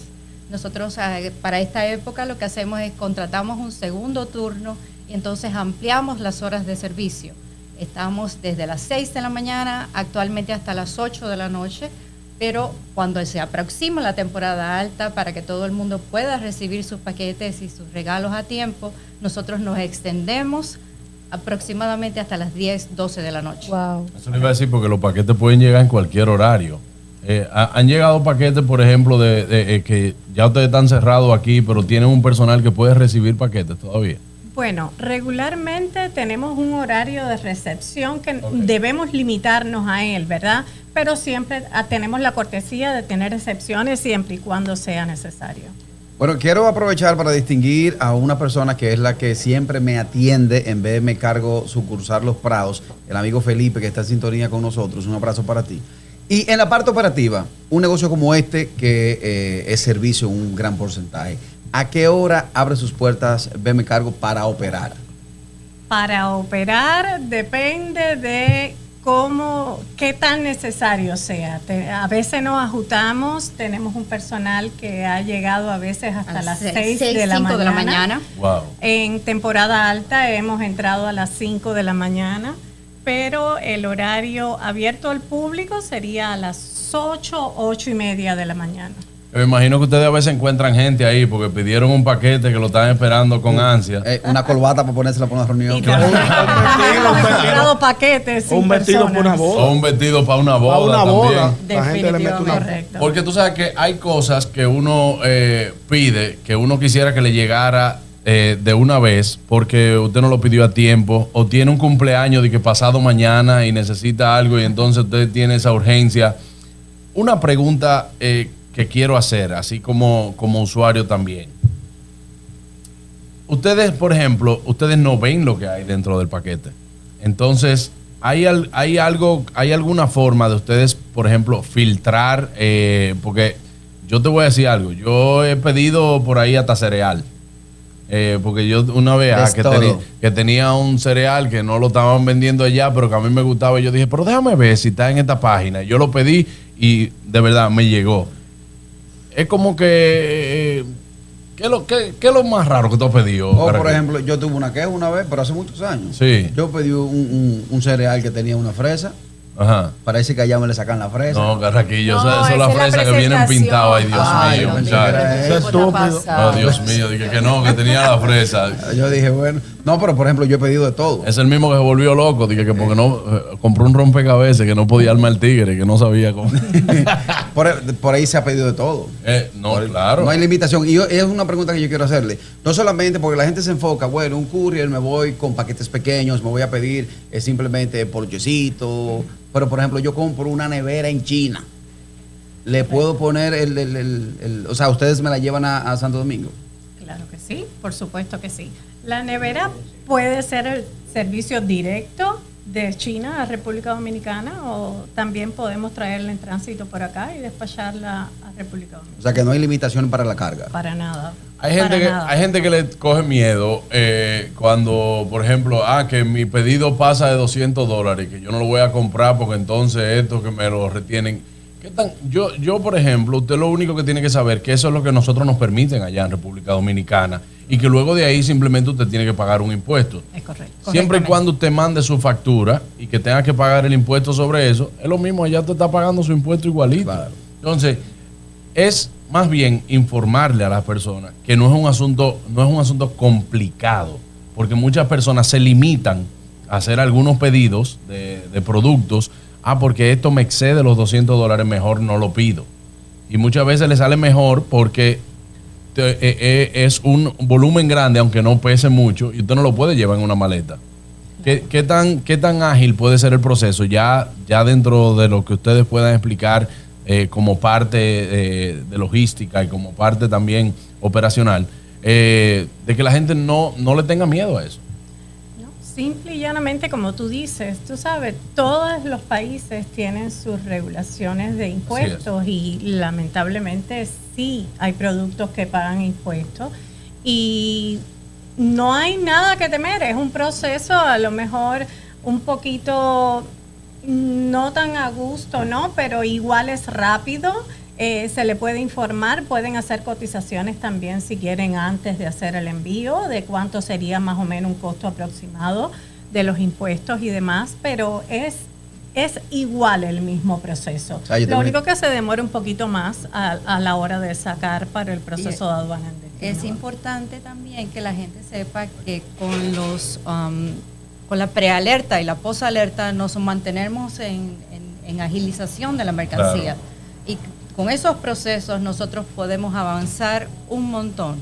Nosotros eh, para esta época lo que hacemos es contratamos un segundo turno y entonces ampliamos las horas de servicio. Estamos desde las 6 de la mañana actualmente hasta las 8 de la noche, pero cuando se aproxima la temporada alta para que todo el mundo pueda recibir sus paquetes y sus regalos a tiempo, nosotros nos extendemos aproximadamente hasta las 10, 12 de la noche. Eso le iba a decir porque los paquetes pueden llegar en cualquier horario. Eh, ha- han llegado paquetes, por ejemplo, de, de, eh, que ya ustedes están cerrados aquí, pero tienen un personal que puede recibir paquetes todavía. Bueno, regularmente tenemos un horario de recepción que debemos limitarnos a él, ¿verdad? Pero siempre ah, tenemos la cortesía de tener excepciones siempre y cuando sea necesario. Bueno, quiero aprovechar para distinguir a una persona que es la que siempre me atiende en BM Cargo Sucursal Los Prados, el amigo Felipe que está en sintonía con nosotros. Un abrazo para ti. Y en la parte operativa, un negocio como este que eh, es servicio en un gran porcentaje, ¿a qué hora abre sus puertas BM Cargo para operar? Para operar depende de cómo, qué tan necesario sea. Te- a veces nos ajustamos, tenemos un personal que ha llegado a veces hasta A las seis, 6 seis, de, de la mañana. mañana. Wow. En temporada alta hemos entrado a las 5 de la mañana, pero el horario abierto al público sería a las 8, 8 y media de la mañana. Me imagino que ustedes a veces encuentran gente ahí porque pidieron un paquete que lo están esperando con ansia. Eh, una corbata para ponérsela para una reunión. Paquetes. sin Un vestido para una boda. O un vestido para una boda. una también. La gente le mete una Correcto. Porque tú sabes que hay cosas que uno eh, pide, que uno quisiera que le llegara eh, de una vez, porque usted no lo pidió a tiempo, o tiene un cumpleaños de que pasado mañana y necesita algo y entonces usted tiene esa urgencia. Una pregunta eh, que quiero hacer, así como, como usuario también. Ustedes, por ejemplo, ustedes no ven lo que hay dentro del paquete. Entonces, ¿hay, al- hay algo, hay alguna forma de ustedes, por ejemplo, filtrar? eh, porque yo te voy a decir algo. Yo he pedido por ahí hasta cereal. Eh, porque yo una vez ah, que, teni- que tenía un cereal que no lo estaban vendiendo allá, pero que a mí me gustaba. Y yo dije, pero déjame ver si está en esta página. Yo lo pedí y de verdad me llegó. Es como que... eh, ¿qué, es lo, qué, qué es lo más raro que tú has pedido? O, por ejemplo, yo tuve una queja una vez, pero hace muchos años. Sí. Yo pedí un, un- un cereal que tenía una fresa. Ajá. Parece que allá me le sacan la fresa. No, Carraquillo, No, eso, eso es la esa es la fresa que vienen pintados. Ay, Dios Ay, mío, yo pensé muchacho. que era eso. estúpido. No, Dios mío, dije que no, que tenía la fresa. Yo dije, bueno. No, pero por ejemplo, yo he pedido de todo. Es el mismo que se volvió loco, dije que porque no eh, compró un rompecabezas que no podía armar el tigre, que no sabía cómo. <laughs> Por, por ahí se ha pedido de todo. Eh, no, claro. No hay limitación. Y yo- es una pregunta que yo quiero hacerle. No solamente porque la gente se enfoca, bueno, un courier me voy con paquetes pequeños, me voy a pedir eh, simplemente polloncito. Pero, por ejemplo, yo compro una nevera en China. Le puedo poner el, el- el- el- O sea, ustedes me la llevan a, a Santo Domingo. Claro que sí, por supuesto que sí. La nevera puede ser el servicio directo de China a República Dominicana o también podemos traerla en tránsito por acá y despacharla a República Dominicana. O sea, que no hay limitación para la carga. Para nada. Hay gente, que, nada. hay gente que le coge miedo eh, cuando, por ejemplo, ah, que mi pedido pasa de 200 dólares, que yo no lo voy a comprar porque entonces esto que me lo retienen. ¿Qué tan? Yo, yo, por ejemplo, usted lo único que tiene que saber que eso es lo que nosotros nos permiten allá en República Dominicana y que luego de ahí simplemente usted tiene que pagar un impuesto. Es correcto. Siempre y cuando usted mande su factura y que tenga que pagar el impuesto sobre eso, es lo mismo, allá usted está pagando su impuesto igualito. Entonces, es más bien informarle a las personas que no es un asunto, no es un asunto complicado, porque muchas personas se limitan a hacer algunos pedidos de, de productos, ah, porque esto me excede los 200 dólares, mejor no lo pido. Y muchas veces le sale mejor porque eh, eh, es un volumen grande, aunque no pese mucho, y usted no lo puede llevar en una maleta. ¿Qué, tan, ¿Qué tan ágil puede ser el proceso ya, ya dentro de lo que ustedes puedan explicar eh, como parte eh, de logística y como parte también operacional, de que la gente no, no le tenga miedo a eso? Simple y llanamente, como tú dices, tú sabes, todos los países tienen sus regulaciones de impuestos y lamentablemente sí hay productos que pagan impuestos y no hay nada que temer, es un proceso a lo mejor un poquito no tan a gusto, ¿no? Pero igual es rápido. Eh, se le puede informar, pueden hacer cotizaciones también si quieren antes de hacer el envío, de cuánto sería más o menos un costo aproximado de los impuestos y demás, pero es, es igual el mismo proceso. yo Lo único que se demora un poquito más a, a la hora de sacar para el proceso de aduana. en Es importante también que la gente sepa que con los um, con la prealerta y la posalerta nos mantenemos en, en- en agilización de la mercancía. Y con esos procesos nosotros podemos avanzar un montón.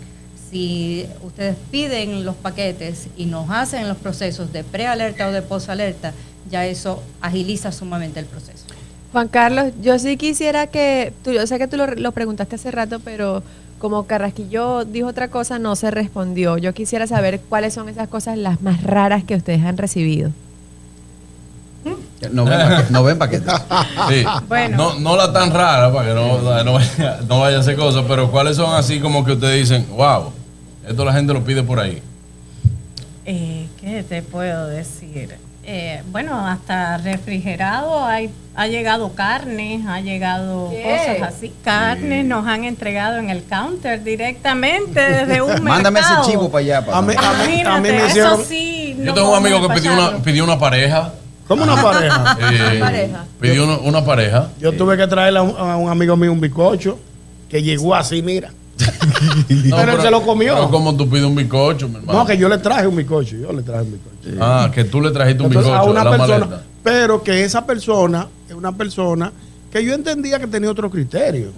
Si ustedes piden los paquetes y nos hacen los procesos de prealerta o de posalerta, ya eso agiliza sumamente el proceso. Juan Carlos, yo sí quisiera que, tú, yo sé que tú lo, lo preguntaste hace rato, pero como Carrasquillo dijo otra cosa, no se respondió. Yo quisiera saber cuáles son esas cosas las más raras que ustedes han recibido. No ven, paquetes, no ven paquetes. <laughs> Sí. Bueno. No, no la tan rara para que no, no, vaya, no vaya a hacer cosas, pero ¿cuáles son así como que ustedes dicen, wow, esto la gente lo pide por ahí? Eh, ¿Qué te puedo decir? Eh, bueno, hasta refrigerado hay, ha llegado carne, ha llegado ¿Qué? cosas así. Carnes nos han entregado en el counter directamente desde un Mándame ese mercado. chivo para allá. para A mí, a mí- a mí me eso hicieron. sí. Yo no tengo un amigo que pidió una, pidió una pareja. ¿Cómo una pareja? <laughs> Eh, pareja? Pidió una, una pareja. Yo tuve que traerle a un, a un amigo mío un bizcocho. que llegó así, mira. <laughs> No, pero él se lo comió. pero como tú pides un bizcocho, mi hermano. No, que yo le traje un bizcocho, yo le traje un bizcocho. Ah, que tú le trajiste un Entonces, bizcocho a una la persona, maleta. pero que esa persona es una persona que yo entendía que tenía otro criterio.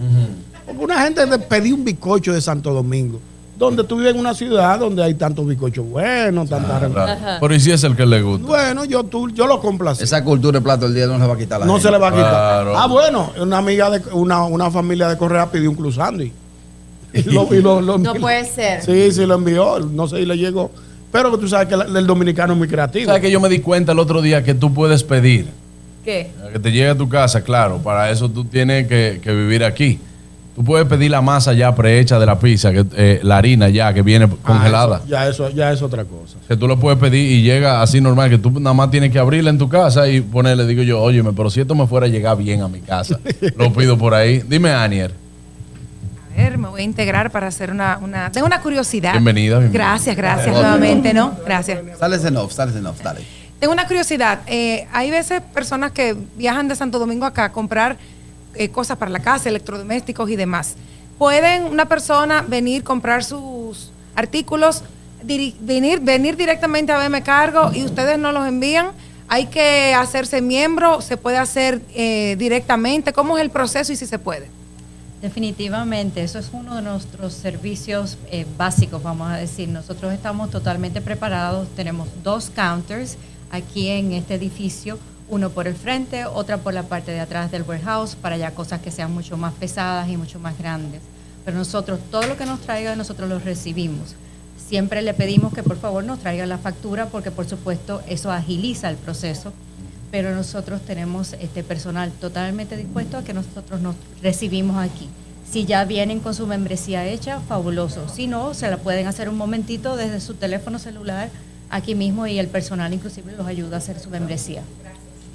Porque una gente pedir un bizcocho de Santo Domingo, donde tú vives en una ciudad donde hay tantos bizcochos buenos, tantas Claro. Pero ¿y si es el que le gusta? Bueno, yo, tú, yo lo complací. Esa cultura de plato del día no se va a quitar la No gente. se le va a quitar. Claro. Ah, bueno, una amiga de una, una familia de Correa pidió un club sándwich. Y lo, y lo- lo- <laughs> No puede ser. Sí, sí, lo envió. No sé si le llegó. Pero que tú sabes que el dominicano es muy creativo. ¿Sabes que yo me di cuenta el otro día que tú puedes pedir? ¿Qué? Que te llegue a tu casa, claro. Para eso tú tienes que, que vivir aquí. Tú puedes pedir la masa ya prehecha de la pizza, que, eh, la harina ya que viene congelada. Ah, eso- ya, eso, ya es otra cosa. Que tú lo puedes pedir y llega así normal, que tú nada más tienes que abrirla en tu casa y ponerle, digo yo, óyeme, pero si esto me fuera a llegar bien a mi casa, <laughs> lo pido por ahí. Dime, Anier. A ver, me voy a integrar para hacer una, una tengo una curiosidad. Bienvenida, bienvenida. Gracias, gracias nuevamente, ¿no? Gracias. Sale ese off, sale ese off, dale. Tengo una curiosidad. eh, hay veces personas que viajan de Santo Domingo acá a comprar eh, cosas para la casa, electrodomésticos y demás. ¿Pueden una persona venir, comprar sus artículos, venir, venir directamente a BM Cargo y ustedes no los envían? ¿Hay que hacerse miembro? ¿Se puede hacer eh, directamente? ¿Cómo es el proceso y si se puede? Definitivamente, eso es uno de nuestros servicios eh, básicos, vamos a decir. Nosotros estamos totalmente preparados, tenemos dos counters aquí en este edificio, uno por el frente, otra por la parte de atrás del warehouse, para ya cosas que sean mucho más pesadas y mucho más grandes. Pero nosotros, todo lo que nos traiga, nosotros lo recibimos. Siempre le pedimos que por favor nos traiga la factura, porque por supuesto eso agiliza el proceso pero nosotros tenemos este personal totalmente dispuesto a que nosotros nos recibimos aquí. Si ya vienen con su membresía hecha, fabuloso. Si no, se la pueden hacer un momentito desde su teléfono celular aquí mismo y el personal inclusive los ayuda a hacer su membresía.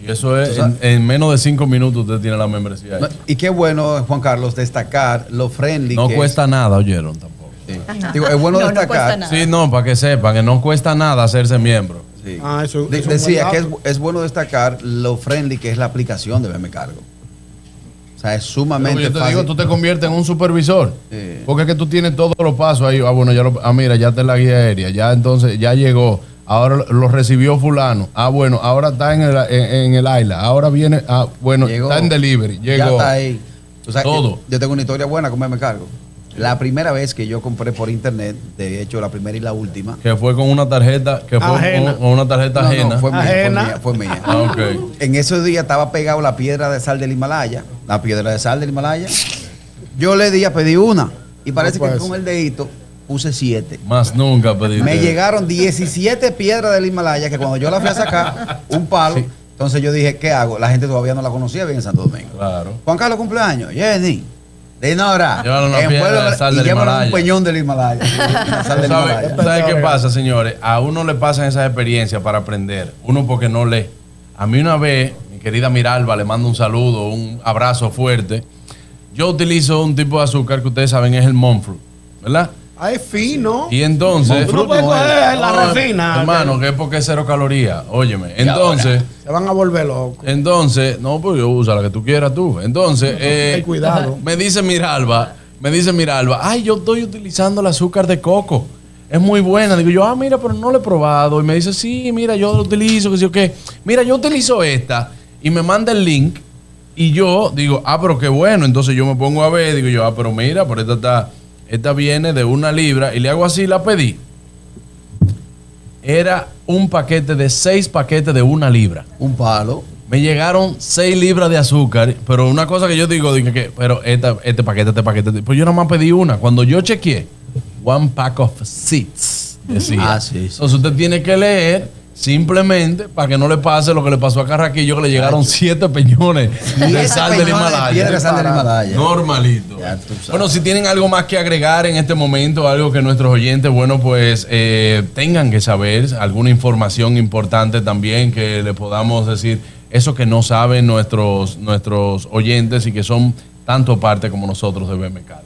Y eso es, en, en menos de cinco minutos usted tiene la membresía. No, y qué bueno, Juan Carlos, destacar lo friendly No que cuesta nada, oyeron tampoco. es. Digo, es bueno No, no destacar. Sí, no, para que sepan que no cuesta nada hacerse miembro. Sí. Ah, eso- De- eso es un decía que es, bueno destacar lo friendly que es la aplicación de BM Cargo. O sea, es sumamente yo te fácil. digo, tú te conviertes en un supervisor. Sí. Porque es que tú tienes todos los pasos ahí. Ah, bueno, ya lo, ah, mira, ya está en la guía aérea. Ya entonces, ya llegó. Ahora lo- recibió fulano. Ah, bueno, ahora está en el, en, en el isla. Ahora viene, ah, bueno, Llegó. está en delivery. Llegó. Ya está ahí. O sea, Todo. Yo, yo tengo una historia buena con BM Cargo. La primera vez que yo compré por internet, de hecho la primera y la última, Que fue con una tarjeta, que fue Ajena. con, con una tarjeta No, no, ajena. fue mía, fue Ajena. mía, fue mía. Ah, ok. En esos días estaba pegado la piedra de sal del Himalaya, la piedra de sal del Himalaya. Yo le di a pedir una y parece puede que con el dedito puse siete. Más nunca pedí. Me llegaron 17 piedras del Himalaya que cuando yo la fui a sacar, un palo. Entonces yo dije, ¿qué hago? La gente todavía no la conocía bien en Santo Domingo. Claro. Juan Carlos cumpleaños, Jenny. De Nora. Llévale una piedra de sal y del Himalaya. un peñón del Himalaya. Una <laughs> sal del ¿Sabe, Himalaya. sabe qué pasa, señores? A uno le pasan esas experiencias para aprender. Uno porque no lee. A mí una vez, mi querida Miralba, le mando un saludo, un abrazo fuerte. Yo utilizo un tipo de azúcar que ustedes saben es el Monfruit, ¿verdad? Ah, es fino. Y entonces... Tú no puedes coger la No, resina. Hermano, que es porque es cero calorías. Óyeme. Entonces... Se van a volver locos. Entonces, no, pues yo usa la que tú quieras tú. Entonces, eh, cuidado. me dice Miralba, me dice Miralba, ay, yo estoy utilizando el azúcar de coco. Es muy buena. Digo yo, ah, mira, pero no lo he probado. Y me dice, sí, mira, yo lo utilizo, que sí o qué. Mira, yo utilizo esta. Y me manda el link. Y yo digo, ah, pero qué bueno. Entonces yo me pongo a ver, digo yo, ah, pero mira, pero esta está, esta viene de una libra. Y le hago así, la pedí. Era un paquete de seis paquetes de una libra. Un palo. Me llegaron 6 libras de azúcar, pero una cosa que yo digo, dije que, pero esta, este paquete, este paquete, pues yo nada más pedí una. Cuando yo chequeé, one pack of seeds, decía. Ah, sí, sí. Entonces usted tiene que leer simplemente para que no le pase lo que le pasó a Carraquillo, que le llegaron siete peñones de sal del Himalaya. de sal del Himalaya. Normalito. Bueno, si tienen algo más que agregar en este momento, algo que nuestros oyentes, bueno, pues eh, tengan que saber, alguna información importante también que le podamos decir, eso que no saben nuestros, nuestros oyentes y que son tanto parte como nosotros de BM Cargo.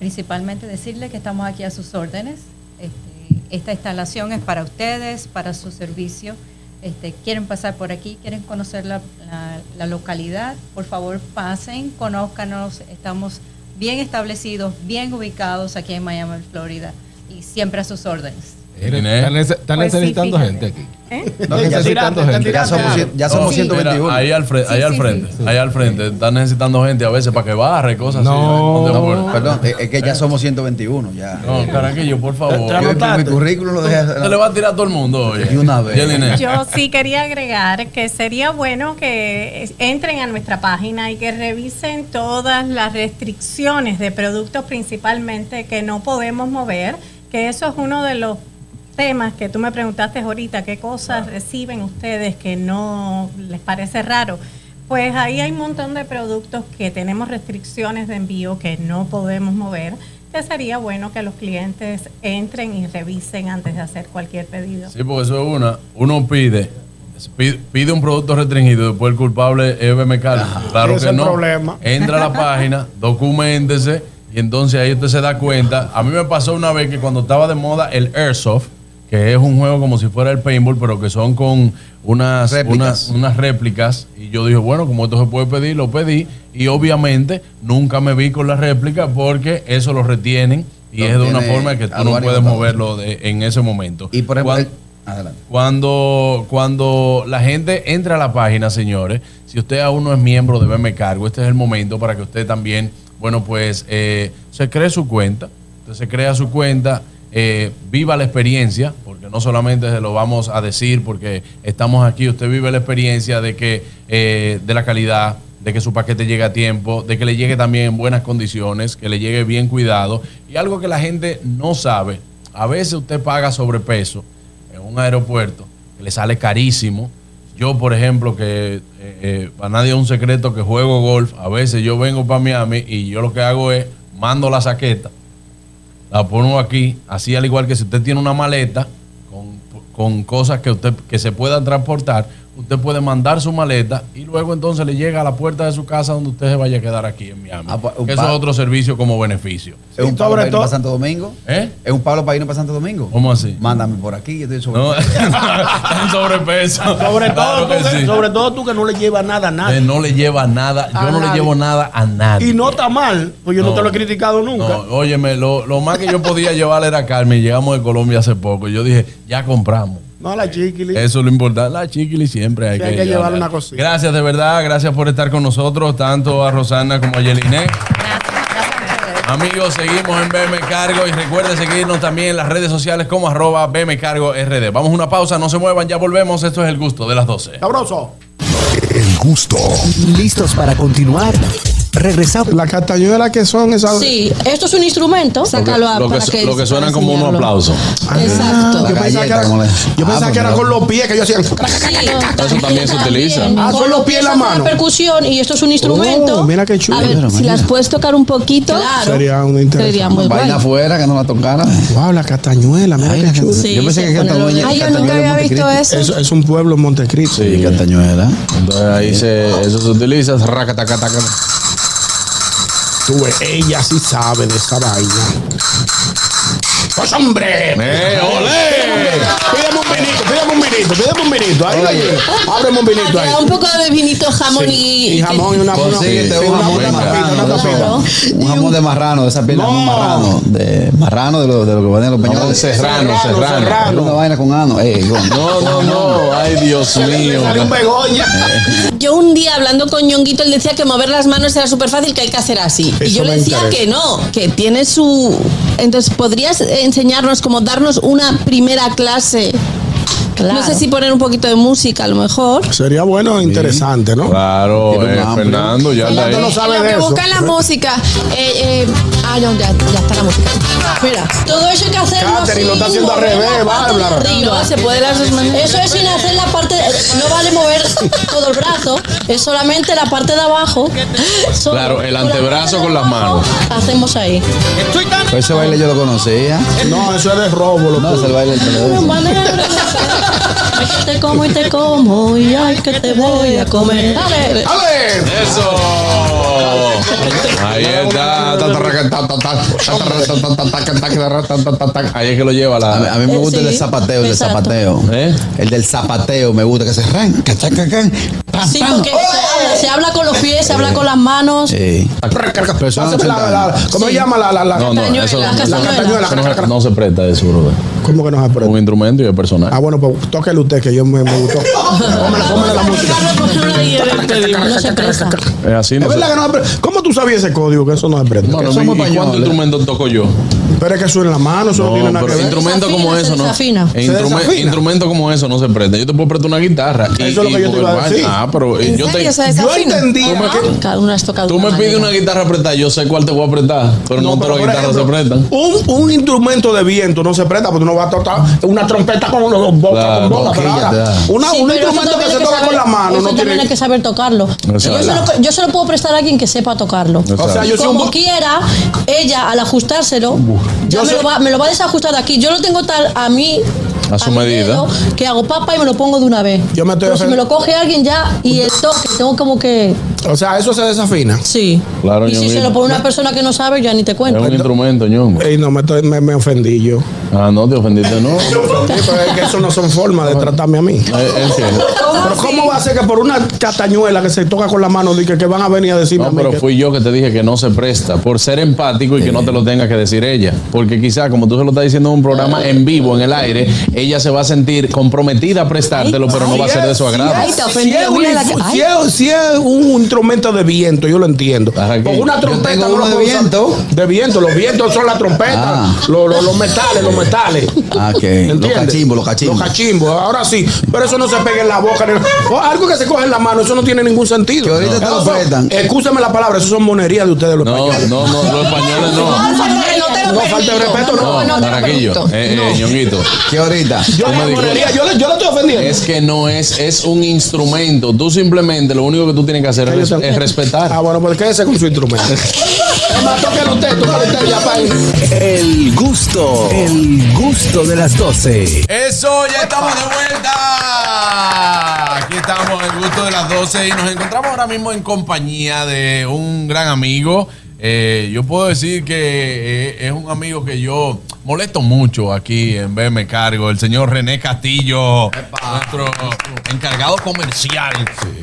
Principalmente decirle que estamos aquí a sus órdenes. Este, esta instalación es para ustedes, para su servicio. este, quieren pasar por aquí, quieren conocer la, la- la localidad, por favor pasen, conózcanos, estamos bien establecidos, bien ubicados aquí en Miami, Florida, y siempre a sus órdenes. Están Pues necesitando gente aquí. ¿Eh? Necesitando gente. Ya somos, ya somos No, 121. mira, ahí al, fre- ahí Sí, al sí, frente, ahí al frente, están necesitando gente a veces para que barre, cosas No. así. Perdón, es que ya somos 121. Ya. No, caraquillo, por favor. Yo mi currículum lo dejé. Se le va a tirar a todo el mundo hoy. De una vez. Yo sí quería agregar que sería bueno que entren a nuestra página y que revisen todas las restricciones de productos principalmente que no podemos mover, que eso es uno de los temas que tú me preguntaste ahorita, qué cosas reciben ustedes que no les parece raro. Pues ahí hay un montón de productos que tenemos restricciones de envío que no podemos mover, que sería bueno que los clientes entren y revisen antes de hacer cualquier pedido. Sí, porque eso es una. Uno pide, pide, un producto restringido después el culpable es BM Carlos. Claro que no. problema. Entra a la <laughs> página, documentese y entonces ahí usted se da cuenta. A mí me pasó una vez que cuando estaba de moda el Airsoft, que es un juego como si fuera el paintball, pero que son con unas Réplicas. unas, unas réplicas. Y yo dije, bueno, como esto se puede pedir, lo pedí. Y obviamente nunca me vi con la réplica porque eso lo retienen. Y Lo es de una forma que tú no puedes moverlo de- en ese momento. Y por ejemplo, Cuan- el- adelante. cuando, cuando la gente entra a la página, señores, si usted aún no es miembro de BM Cargo, este es el momento para que usted también, bueno, pues eh, se cree su cuenta. Usted se crea su cuenta, eh, viva la experiencia, porque no solamente se lo vamos a decir porque estamos aquí, usted vive la experiencia de que eh, de la calidad, de que su paquete llegue a tiempo, de que le llegue también en buenas condiciones, que le llegue bien cuidado. Y algo que la gente no sabe, a veces usted paga sobrepeso en un aeropuerto que le sale carísimo. Yo, por ejemplo, que eh, eh, para nadie es un secreto que juego golf, a veces yo vengo para Miami y yo lo que hago es mando la saqueta, la pongo aquí, así al igual que si usted tiene una maleta con, con cosas que usted que se puedan transportar, usted puede mandar su maleta y luego entonces le llega a la puerta de su casa donde usted se vaya a quedar aquí en Miami. Ah, pues, eso es otro servicio como beneficio. ¿Es un Pablo para irnos para Santo Domingo? ¿Eh? ¿Es un Pablo para irnos para Santo Domingo? ¿Cómo así? Mándame por aquí, yo estoy <laughs> sobre. No, en sobrepeso. <laughs> Sobre todo, Claro tú que sí. sobre todo tú que no le llevas nada a Que nadie. no le lleva nada, yo A no le llevo nada a nadie. Y no está mal, pues yo no, No. te lo he criticado nunca. No, óyeme, lo, lo más que yo podía <laughs> llevarle era Carmen. Llegamos de Colombia hace poco. y Yo dije, ya compramos. No la chiquili. Eso es lo importante. La chiquili siempre hay, Sí, que, hay que llevarle llevarle. una cosita. Gracias de verdad, gracias por estar con nosotros, tanto a Rosana como a Yeliné. Amigos, seguimos en BM Cargo y recuerden seguirnos también en las redes sociales como arroba BM Cargo RD. Vamos a una pausa, no se muevan, ya volvemos. Esto es el gusto de las 12. Sabroso. El gusto. ¿Listos para continuar? Regresamos. La castañuela que son esas. Sí, esto es un instrumento, sácalo a- lo que, para que lo que suenan para como unos aplausos. Exacto. Yo pensaba que era, yo pensaba que era con los pies que yo hacía. Sí, Eso también se utiliza. Ah, Con son los pies en la mano. percusión y esto es un instrumento. Oh, mira qué chulo. A ver, Mira, si mira. las puedes tocar un poquito. Claro. Sería un interesante. Sería muy bueno. afuera que no la tocara. Wow, la castañuela, mira qué chulo. Sí, yo pensé que Castañuela, Ay, yo nunca es había visto eso. Eso es un pueblo en Montecristo. Sí, Castañuela. Entonces ahí se, eso se utiliza. racatacataca. Tú ves, ella sí sabe de esa vaina. ¡Pues hombre! ¡Eh, olé! Pídeme un vinito, vinito, pídeme un vinito. Ahí, ahí. Ábreme un vinito ahí. Queda un poco de vinito, jamón y, Y jamón y una una- Consíguete sí, un jamón de marrano. una de tapita. esos- Un jamón de marrano, de esa marrano. De marrano, de lo, de lo que venden los peñones. serrano, serrano. Una vaina con ano. No, no, no. Ay, Dios mío. Begoña. Yo un día hablando con Ñonguito, él decía que mover las manos era súper fácil, que hay que hacer así. y yo le decía que no, que tiene su... Entonces, ¿podrías enseñarnos, como darnos una primera clase? No sé si poner un poquito de música a lo mejor. Sería bueno e interesante, ¿no? Claro, eh. Fernando, ya está Fernando no sabe lo de que eso. busca la música. Eh, eh, ah, no, ya, ya está la música. Mira, todo eso hay que hacerlo Catherine, lo está haciendo al revés, la parte Bárbara. de arriba. se puede las dos. Eso es sin hacer la parte. No vale mover todo el brazo, es solamente la parte de abajo. Solo Claro, el con la antebrazo de con las manos. Hacemos ahí. Pues ese baile yo lo conocía. No, eso es de robo. No, loco. es el baile del. Ay, que te como y te como y ay que te voy a comer. Dale. ¡Ale! Eso. Ahí está. Ahí es que lo lleva la. A mí, a mí me Eh, gusta el del zapateo, el del exacto. zapateo. ¿Eh? El del zapateo me gusta que se pam, Sí, porque se habla, se habla con los pies, se habla con las manos. Sí. Personas Pásame la- la- ¿Cómo se llama la, la, la, No, no, Castañuela, eso la castañuela. no se presta eso, brother. ¿Cómo que no se presta? Un instrumento y el personal. Ah, bueno, pues tóquele usted que yo me, me gustó. <laughs> Póngale, póngale la música. Es así, no Es se verdad que no se presta. ¿Cómo tú sabías ese código que eso no se presta? Mano, Que somos ¿y- ¿y cuántos españoles. instrumentos toco yo? Pero es que suena en la mano, eso no, No, tiene nada que ver. instrumentos Se como eso, se ¿no? desafina. E Se instrume- desafina. Instrumentos como eso no se presta. Yo te puedo prestar una guitarra. Y, Eso es lo y que yo te iba a el decir. baño. Ah, pero ¿En yo serio te. Yo entendí. Cada una has tocado Tú me pides una guitarra prestada, yo sé cuál te voy a prestar, pero no, todas las guitarras se prestan. Un, un instrumento de viento no se presta porque tú no vas a tocar una trompeta con los boca Claro, con boca. Pero ahora, una- Sí, un pero instrumento que se toca saber- con la mano eso no también tiene. hay que saber tocarlo. Yo se, lo, yo se lo puedo prestar a alguien que sepa tocarlo. Exacto. O sea, yo soy Como un. quiera, ella al ajustárselo, ya me, soy- lo va, me lo va a desajustar aquí. Yo lo tengo tal a mí. A su medida. que hago papa y me lo pongo de una vez. Yo me estoy Pero si me lo coge alguien ya y el toque, tengo como que. O sea, eso se desafina. Sí. Claro, y si se lo pone una persona que no sabe, ya ni te Es cuento. un instrumento, ñongo. Ey, no, me, estoy- me, me ofendí yo. Ah, no, te ofendiste, no. Sí, pero es que eso no son formas de tratarme a mí. Es, es cierto. Pero ¿cómo va a ser que por una castañuela que se toca con la mano diga que van a venir a decirme a No, mí pero que- fui yo que te dije que no se presta por ser empático y que no te lo tenga que decir ella. Porque quizá, como tú se lo estás diciendo en un programa en vivo, en el aire, ella se va a sentir comprometida a prestártelo, pero no va a ser de su agrado. Si es, un, la que- si es- si es un instrumento de viento, yo lo entiendo. Porque una trompeta no uno la de viento. De viento, los vientos son las trompetas, Ah. los, los- los metales, los metales. Ah, ok. Los ¿Entiendes? cachimbos, los cachimbos. Los cachimbos, ahora sí. Pero eso no se pega en la boca. ni- o algo que se coge en la mano, eso no tiene ningún sentido. Que ahorita te lo prestan. Excúseme la palabra, eso son monerías de ustedes los No, españoles. no, no, los españoles no. No falta de respeto, no. No, Maraquillo, eh, eh, ñonguito. Que ahorita. Yo, no monería, yo, le- yo le estoy ofendiendo. Es que no es, es un instrumento. Tú simplemente lo único que tú tienes que hacer es, es respetar. Ah, bueno, pues quédese con su instrumento. Es más, tóquelo usted, tóquelo usted ya para ir. El gusto, el gusto de las 12. Eso, ya estamos de vuelta. Aquí estamos, el gusto de las 12 y nos encontramos ahora mismo en compañía de un gran amigo. Eh, yo puedo decir que eh, es un amigo que yo molesto mucho aquí en BM Cargo, el señor René Castillo, nuestro encargado comercial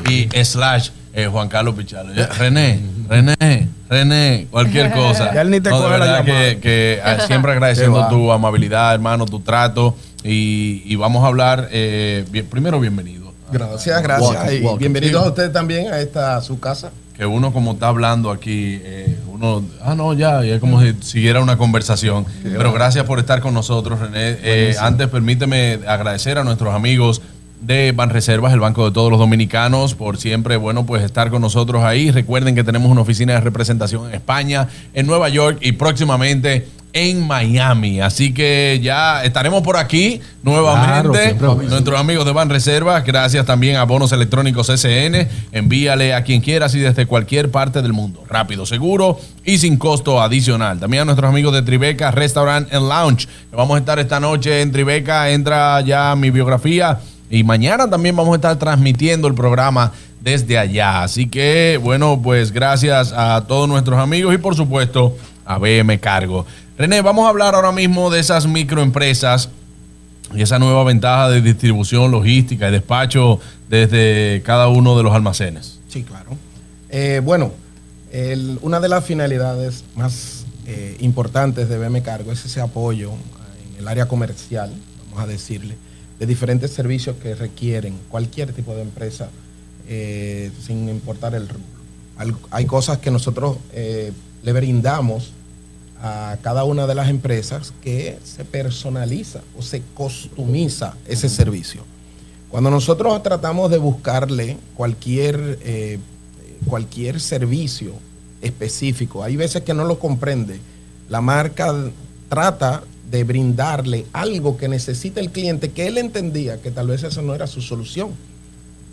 y slash eh, Juan Carlos Pichalo. Ya, René, René, René, cualquier cosa. <laughs> Ya él ni te No, de coge la verdad llamada. que, que, ah, siempre agradeciendo <laughs> tu amabilidad, hermano, tu trato. Y, y vamos a hablar, eh, bien- primero bienvenido. Gracias, gracias. Welcome, y welcome. bienvenidos a ustedes también a esta su casa. Que uno como está hablando aquí, eh, uno, ah, no, ya, y es como si siguiera una conversación. Pero gracias por estar con nosotros, René. Eh, antes, permíteme agradecer a nuestros amigos de Banreservas, el banco de todos los dominicanos, por siempre, bueno, pues estar con nosotros ahí. Recuerden que tenemos una oficina de representación en España, en Nueva York y próximamente en Miami. Así que ya estaremos por aquí nuevamente. Nuestros amigos de Banreservas, gracias también a Bonos Electrónicos SN. Envíale a quien quieras y desde cualquier parte del mundo. Rápido, seguro y sin costo adicional. También a nuestros amigos de Tribeca Restaurant and Lounge. Vamos a estar esta noche en Tribeca. Entra ya mi biografía. Y mañana también vamos a estar transmitiendo el programa desde allá. Así que, bueno, pues gracias a todos nuestros amigos y por supuesto a BM Cargo. René, vamos a hablar ahora mismo de esas microempresas y esa nueva ventaja de distribución, logística y despacho desde cada uno de los almacenes. Sí, claro. Eh, bueno, una de las finalidades más eh, importantes de BM Cargo es ese apoyo en el área comercial, vamos a decirle, de diferentes servicios que requieren cualquier tipo de empresa, eh, sin importar el rubro. Hay cosas que nosotros eh, le brindamos a cada una de las empresas que se personaliza o se costumiza ese servicio. Cuando nosotros tratamos de buscarle cualquier, eh, cualquier servicio específico, hay veces que no lo comprende. La marca trata de brindarle algo que necesita el cliente que él entendía que tal vez esa no era su solución.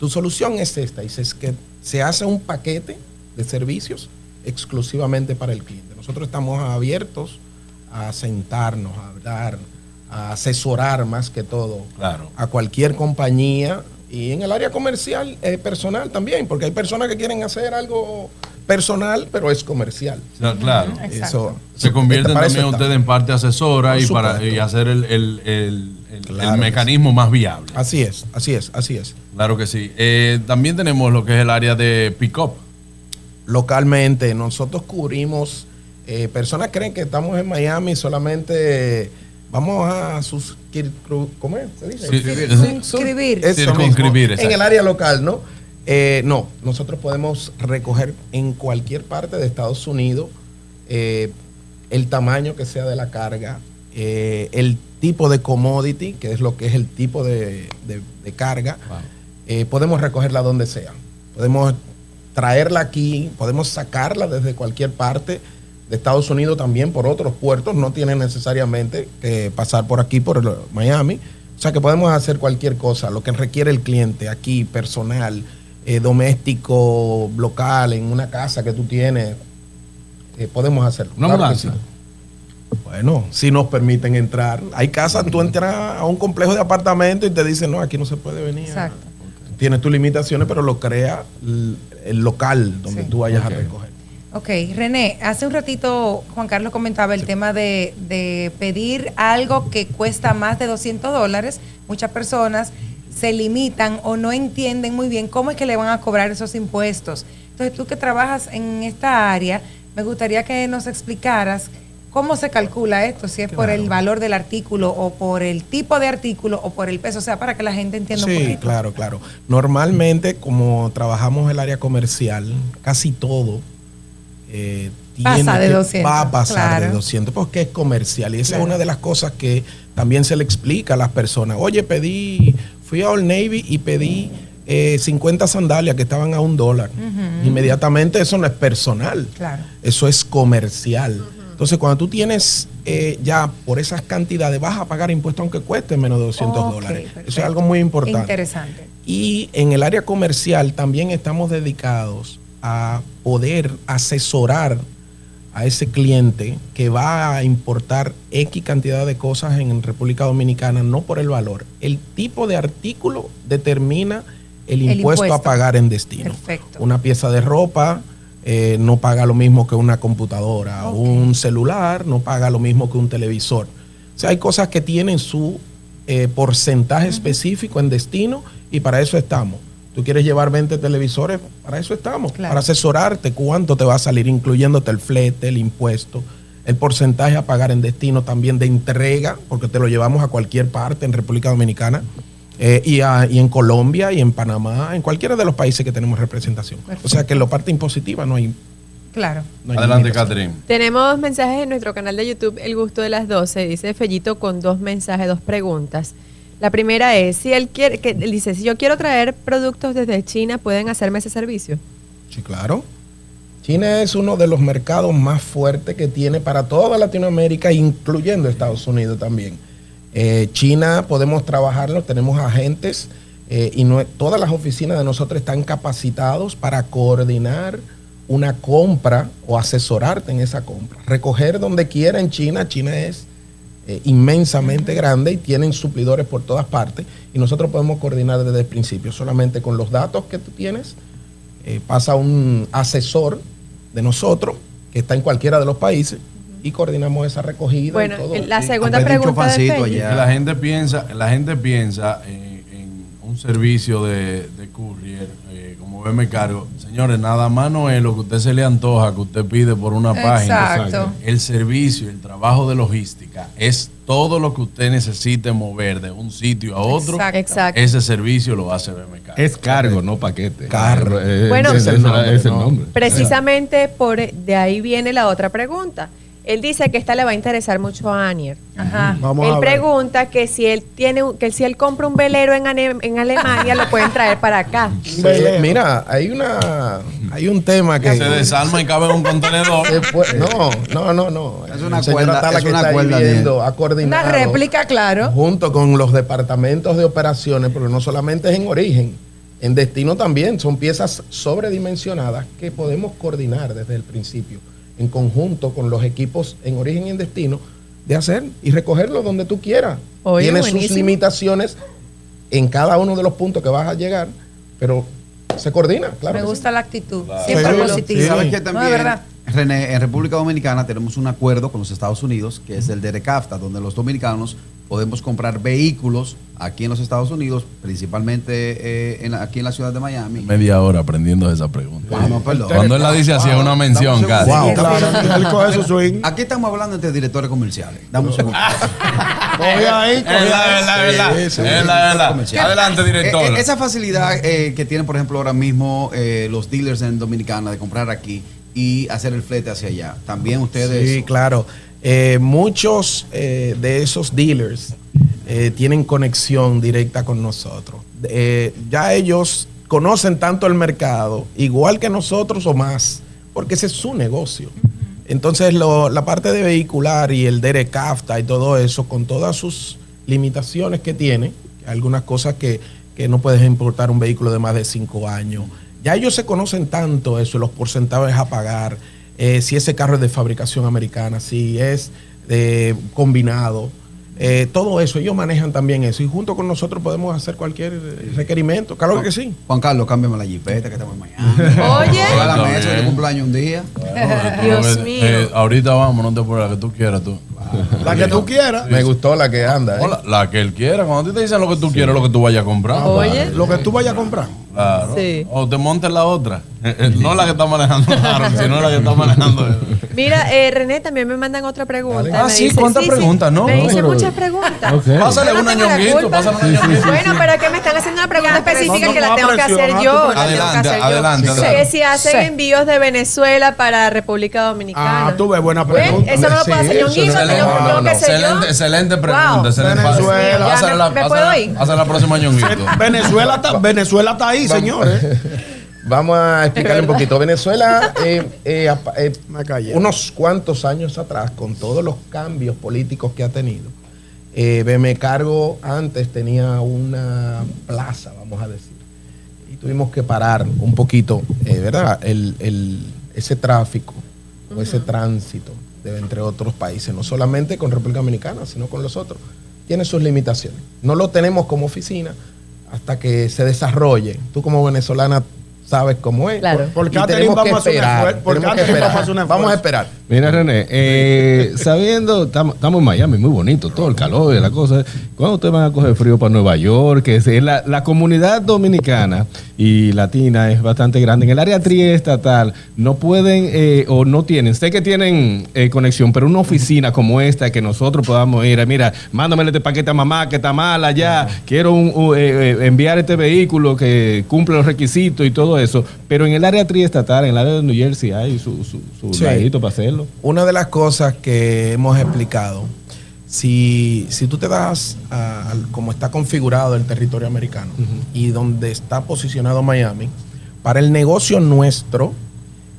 Tu solución es esta, y es que se hace un paquete de servicios exclusivamente para el cliente. Nosotros estamos abiertos a sentarnos, a hablar, a asesorar más que todo Claro. a cualquier compañía y en el área comercial eh, personal también, porque hay personas que quieren hacer algo personal, pero es comercial. Claro. Eso, Se convierten también ustedes en parte asesora Por y para y hacer el, el- el- el- Claro el que mecanismo más viable. Así es, así es, así es. Claro que sí. Eh, también tenemos lo que es el área de pick-up. Localmente, nosotros cubrimos, eh, personas creen que estamos en Miami solamente vamos a suscribir, ¿cómo es? ¿Se dice? Sí. Eso mismo, en el área local, ¿no? Eh, no, nosotros podemos recoger en cualquier parte de Estados Unidos eh, el tamaño que sea de la carga, eh, el tipo de commodity, que es lo que es el tipo de, de- de carga. Eh, podemos recogerla donde sea. Podemos traerla aquí, podemos sacarla desde cualquier parte de Estados Unidos también por otros puertos, no tiene necesariamente que pasar por aquí, por Miami. O sea que podemos hacer cualquier cosa, lo que requiere el cliente aquí, personal, eh, doméstico, local, en una casa que tú tienes, eh, podemos hacerlo. Una Claro mudanza. sí. Bueno, si nos permiten entrar. Hay casas, tú entras a un complejo de apartamentos y te dicen, no, aquí no se puede venir. Exacto. Tienes tus limitaciones, pero lo crea el local donde tú vayas a recoger. Ok, René, hace un ratito Juan Carlos comentaba el tema de, de pedir algo que cuesta más de 200 dólares. Muchas personas se limitan o no entienden muy bien cómo es que le van a cobrar esos impuestos. Entonces, tú que trabajas en esta área, me gustaría que nos explicaras cómo se calcula esto, si es por el valor del artículo o por el tipo de artículo o por el peso, o sea, para que la gente entienda un Sí, poquito. claro, claro. Normalmente, como trabajamos el área comercial, casi todo eh, Pasa de que- 200, va a pasar de claro. 200 porque es comercial. Y esa Claro. es una de las cosas que también se le explica a las personas. Oye, pedí, fui a Old Navy y pedí eh, 50 sandalias que estaban a un dólar. Inmediatamente eso no es personal. Claro. Eso es comercial. Entonces, cuando tú tienes eh, ya por esas cantidades, vas a pagar impuestos aunque cueste menos de 200 Ok, dólares. Eso es algo muy importante. Interesante. Y en el área comercial también estamos dedicados a poder asesorar a ese cliente que va a importar X cantidad de cosas en República Dominicana, no por el valor. El tipo de artículo determina el El impuesto, impuesto. a pagar en destino. Perfecto. Una pieza de ropa eh, no paga lo mismo que una computadora. Un celular no paga lo mismo que un televisor. O sea, hay cosas que tienen su eh, porcentaje específico en destino y para eso estamos. Tú quieres llevar 20 televisores, para eso estamos. Para asesorarte cuánto te va a salir, incluyéndote el flete, el impuesto, el porcentaje a pagar en destino también de entrega, porque te lo llevamos a cualquier parte en República Dominicana. eh, y, a- y en Colombia y en Panamá, en cualquiera de los países que tenemos representación. O sea que en la parte impositiva no hay. Claro. no hay Adelante. Catherine. Tenemos mensajes en nuestro canal de YouTube, El Gusto de las 12. Dice Fellito con dos mensajes, dos preguntas. La primera es, si él quiere, que dice, si yo quiero traer productos desde China, ¿pueden hacerme ese servicio? Sí, claro. China es uno de los mercados más fuertes que tiene para toda Latinoamérica, incluyendo Estados Unidos también. Eh, China podemos trabajarlo, tenemos agentes eh, y no- todas las oficinas de nosotros están capacitados para coordinar una compra o asesorarte en esa compra. Recoger donde quiera en China, China es eh, inmensamente grande y tienen suplidores por todas partes y nosotros podemos coordinar desde el principio, solamente con los datos que tú tienes eh, pasa un asesor de nosotros que está en cualquiera de los países y coordinamos esa recogida. y Bueno, todo. la segunda pregunta de Feli. Que La gente piensa, la gente piensa en, en un servicio de, de courier, eh, como me cargo. Señores, nada más no es lo que usted se le antoja que usted pide por una página. Exacto. El servicio, el trabajo de logística es todo lo que usted necesite mover de un sitio a otro. Exacto. Exacto. Ese servicio lo hace BMK. Es cargo, no paquete. Carro. Eh, Bueno, ese es, el- es el nombre. Precisamente por de ahí viene la otra pregunta. Él dice que esta le va a interesar mucho a Anier. Ajá. Vamos él a ver. pregunta que si él tiene un- que si él compra un velero en, Ale- en Alemania lo pueden traer para acá. <laughs> Mira, hay una hay un tema que Se desarma y cabe en un contenedor. No, no, no, no. Es una cuerda- es que una está cuerda, ha coordinado Una réplica, claro. junto con los departamentos de operaciones, porque no solamente es en origen, en destino también, son piezas sobredimensionadas que podemos coordinar desde el principio, en conjunto con los equipos en origen y en destino, de hacer y recogerlo donde tú quieras. Oye, Tiene sus limitaciones en cada uno de los puntos que vas a llegar, pero se coordina, claro. Me que sí. gusta la actitud. Sí, Siempre sí. positiva. ¿Sabes qué No, también? de verdad. René, en República Dominicana tenemos un acuerdo con los Estados Unidos, que es el de RECAFTA, donde los dominicanos podemos comprar vehículos aquí en los Estados Unidos, principalmente eh, en la- aquí en la ciudad de Miami. Media hora aprendiendo esa pregunta. Perdón. Cuando él la dice así es una mención casi. Wow. Swing. Aquí estamos hablando entre directores comerciales. Dame un segundo. <laughs> Coge ahí, coge Es la ahí. verdad, es verdad. Sí, sí. Es la verdad. Comercial. Adelante, director. Eh, eh, esa facilidad eh, que tienen, por ejemplo, ahora mismo eh, los dealers en Dominicana de comprar aquí y hacer el flete hacia allá. También ustedes. Sí, claro. Eh, muchos eh, de esos dealers eh, tienen conexión directa con nosotros. Ya ellos conocen tanto el mercado, igual que nosotros o más, porque ese es su negocio. Entonces, lo- la parte de vehicular y el DERECAFTA y todo eso, con todas sus limitaciones que tiene, algunas cosas que, que no puedes importar un vehículo de más de cinco años, ya ellos se conocen tanto eso, los porcentajes a pagar, eh, si ese carro es de fabricación americana, si es de combinado, eh, todo eso, ellos manejan también eso. Y junto con nosotros podemos hacer cualquier eh, requerimiento. Claro que sí. Juan Carlos, cámbiame la jipeta que estamos en Miami. <laughs> Oye. A la mesa de cumpleaños un día. Dios Eh, mío. eh, ahorita vamos, no te apures, la que tú quieras tú. La que tú quieras. Me gustó la que anda. ¿eh? O la, la que él quiera. Cuando a ti te dicen lo que tú quieres, lo que tú vayas a comprar. Oye. Lo que tú vayas a comprar. Claro. Sí. O te montes la otra. Eh, eh, no la que está manejando Aaron, sino la que está manejando él. Mira, eh, René, también me mandan otra pregunta. Ah, Me sí, dice- ¿cuántas preguntas? No, Me hice pero- muchas preguntas. Pásale no ñonguito. Bueno, pero es que me están haciendo una pregunta específica no, que no, la tengo que hacer yo. presiona. la tengo que Adelante, hacer yo. adelante, Que adelante. si hacen Sí. envíos de Venezuela para República Dominicana. Ah, tú ves, buena pregunta. Eso no lo puedo hacer Sí, yo. Excelente, excelente pregunta. Wow. excelente. Venezuela. Pásale la- próxima. Venezuela está, Señores. <laughs> Vamos a explicarle un poquito. Venezuela, eh, eh, eh, Me unos cuantos años atrás, con todos los cambios políticos que ha tenido, eh, BM Cargo antes tenía una plaza, vamos a decir. Y tuvimos que parar un poquito, eh, ¿verdad? El, el- ese tráfico o ese tránsito de entre otros países, no solamente con República Dominicana, sino con los otros. Tiene sus limitaciones. No lo tenemos como oficina hasta que se desarrolle. Tú como venezolana sabes cómo es. Claro. Por Catherine vamos. Por Catherine vamos a hacer un Vamos a esperar. Mira, René, <laughs> eh, sabiendo, estamos en Miami, muy bonito, todo el calor y la cosa. ¿Cuándo ustedes van a coger frío para Nueva York? Que es la, la comunidad dominicana y latina es bastante grande. En el área triestatal no pueden eh, o no tienen, sé que tienen eh, conexión, pero una oficina como esta que nosotros podamos ir, a, mira, mándame este paquete a mamá que está mala ya, quiero un- eh, eh, enviar este vehículo que cumple los requisitos y todo eso. Pero en el área triestatal, en el área de New Jersey, hay su, su, su Sí. para hacerlo. Una de las cosas que hemos explicado, si, si tú te das a, al- como está configurado el territorio americano y donde está posicionado Miami, para el negocio nuestro,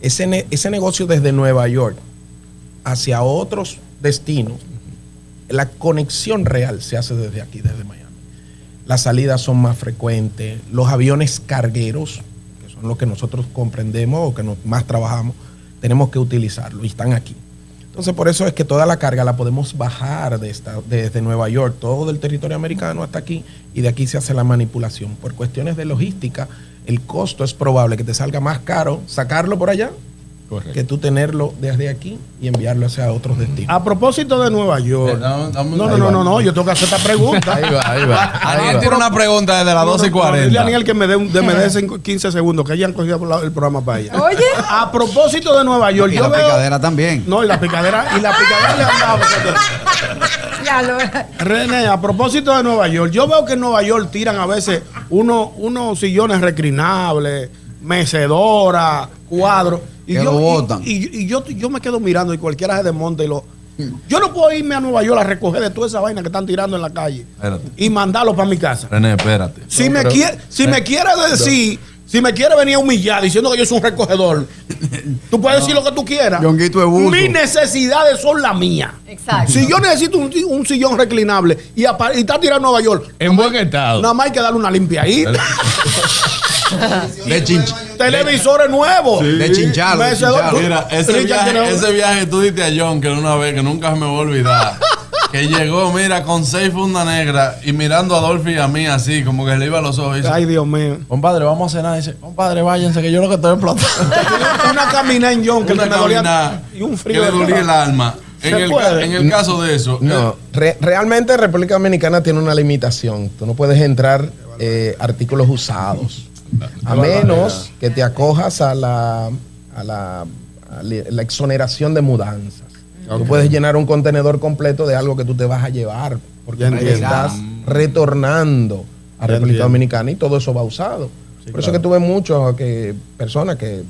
ese, ne- ese negocio desde Nueva York hacia otros destinos, la conexión real se hace desde aquí, desde Miami. Las salidas son más frecuentes, los aviones cargueros, que son los que nosotros comprendemos o que nos- más trabajamos, tenemos que utilizarlo y están aquí. Entonces, por eso es que toda la carga la podemos bajar de esta, desde Nueva York, todo el territorio americano hasta aquí, y de aquí se hace la manipulación. Por cuestiones de logística, el costo es probable que te salga más caro sacarlo por allá que tú tenerlo desde aquí y enviarlo hacia otros destinos. A propósito de Nueva York. No, no, no, no, no, yo tengo que hacer esta pregunta. <laughs> Ahí va, ahí va. ahí Daniel va. tiene una pregunta desde las No, no, 12 y no, Dile a 40. Daniel que me dé un- de- me dé cinco- 15 segundos, que hayan cogido el programa para ella. Oye. A propósito de Nueva York, Y yo la veo. picadera también. No, y la picadera, y la picadera le han dado. <laughs> Ya lo- René, a propósito de Nueva York, yo veo que en Nueva York tiran a veces unos, unos sillones reclinables, mecedoras, cuadros. Y Que yo, lo y- botan. Y, y yo, yo me quedo mirando y cualquiera se desmonta y lo. Yo no puedo irme a Nueva York a recoger de toda esa vaina que están tirando en la calle Espérate. y mandarlo para mi casa. René, espérate. Si me quiere, si me quiere decir, si me quiere venir a humillar diciendo que yo soy un recogedor, tú puedes decir lo que tú quieras. Yonguito es buzo. Mis necesidades son las mías. Exacto. Si yo necesito un, un sillón reclinable y, apa- y está tirado en Nueva York, En buen estado. nada más hay que darle una limpiadita. <laughs> De chinch. Televisores nuevos. De chinchalo. Mira, ese viaje, ese viaje tú diste a John, que una vez, que nunca me voy a olvidar. Que llegó, mira, con seis fundas negras y mirando a Dolphy y a mí así, como que le iba a los ojos. Y dice, Ay, Dios mío. compadre, vamos a cenar. Y dice, compadre, váyanse, que yo lo que estoy explotando. <laughs> Una caminada en John que Una dolía caminada y un que frío. le de dolía el alma. En el, en caso de eso, No, re- realmente República Dominicana tiene una limitación. Tú no puedes entrar eh, artículos usados. A menos que te acojas a la, a la, a la exoneración de Tú puedes llenar un contenedor completo de algo que tú te vas a llevar, porque estás retornando a Ya República entiendo. Dominicana y todo eso va usado. Por eso claro. que tuve muchos que, personas que eh,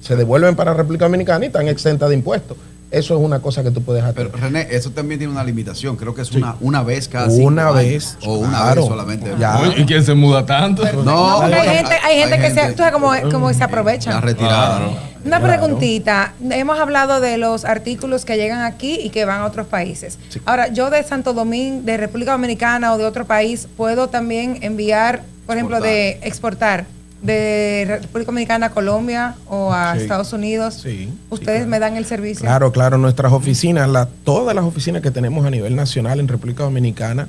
se devuelven para República Dominicana y están exentas de impuestos. Eso es una cosa que tú puedes hacer. Pero René, eso también tiene una limitación. Creo que es una, una vez cada cinco Una años. vez, O una claro. vez solamente. Ya. ¿Y quién se muda tanto? No, Porque hay gente, hay gente que se, tú sabes cómo, cómo se La aprovechan. retirada. Una preguntita. Hemos hablado de los artículos que llegan aquí y que van a otros países. Ahora, yo de Santo Domingo, de República Dominicana o de otro país, puedo también enviar, por ejemplo, de exportar de República Dominicana a Colombia o a Sí. Estados Unidos. Sí. Ustedes me dan el servicio. Claro, claro, nuestras oficinas, la- todas las oficinas que tenemos a nivel nacional en República Dominicana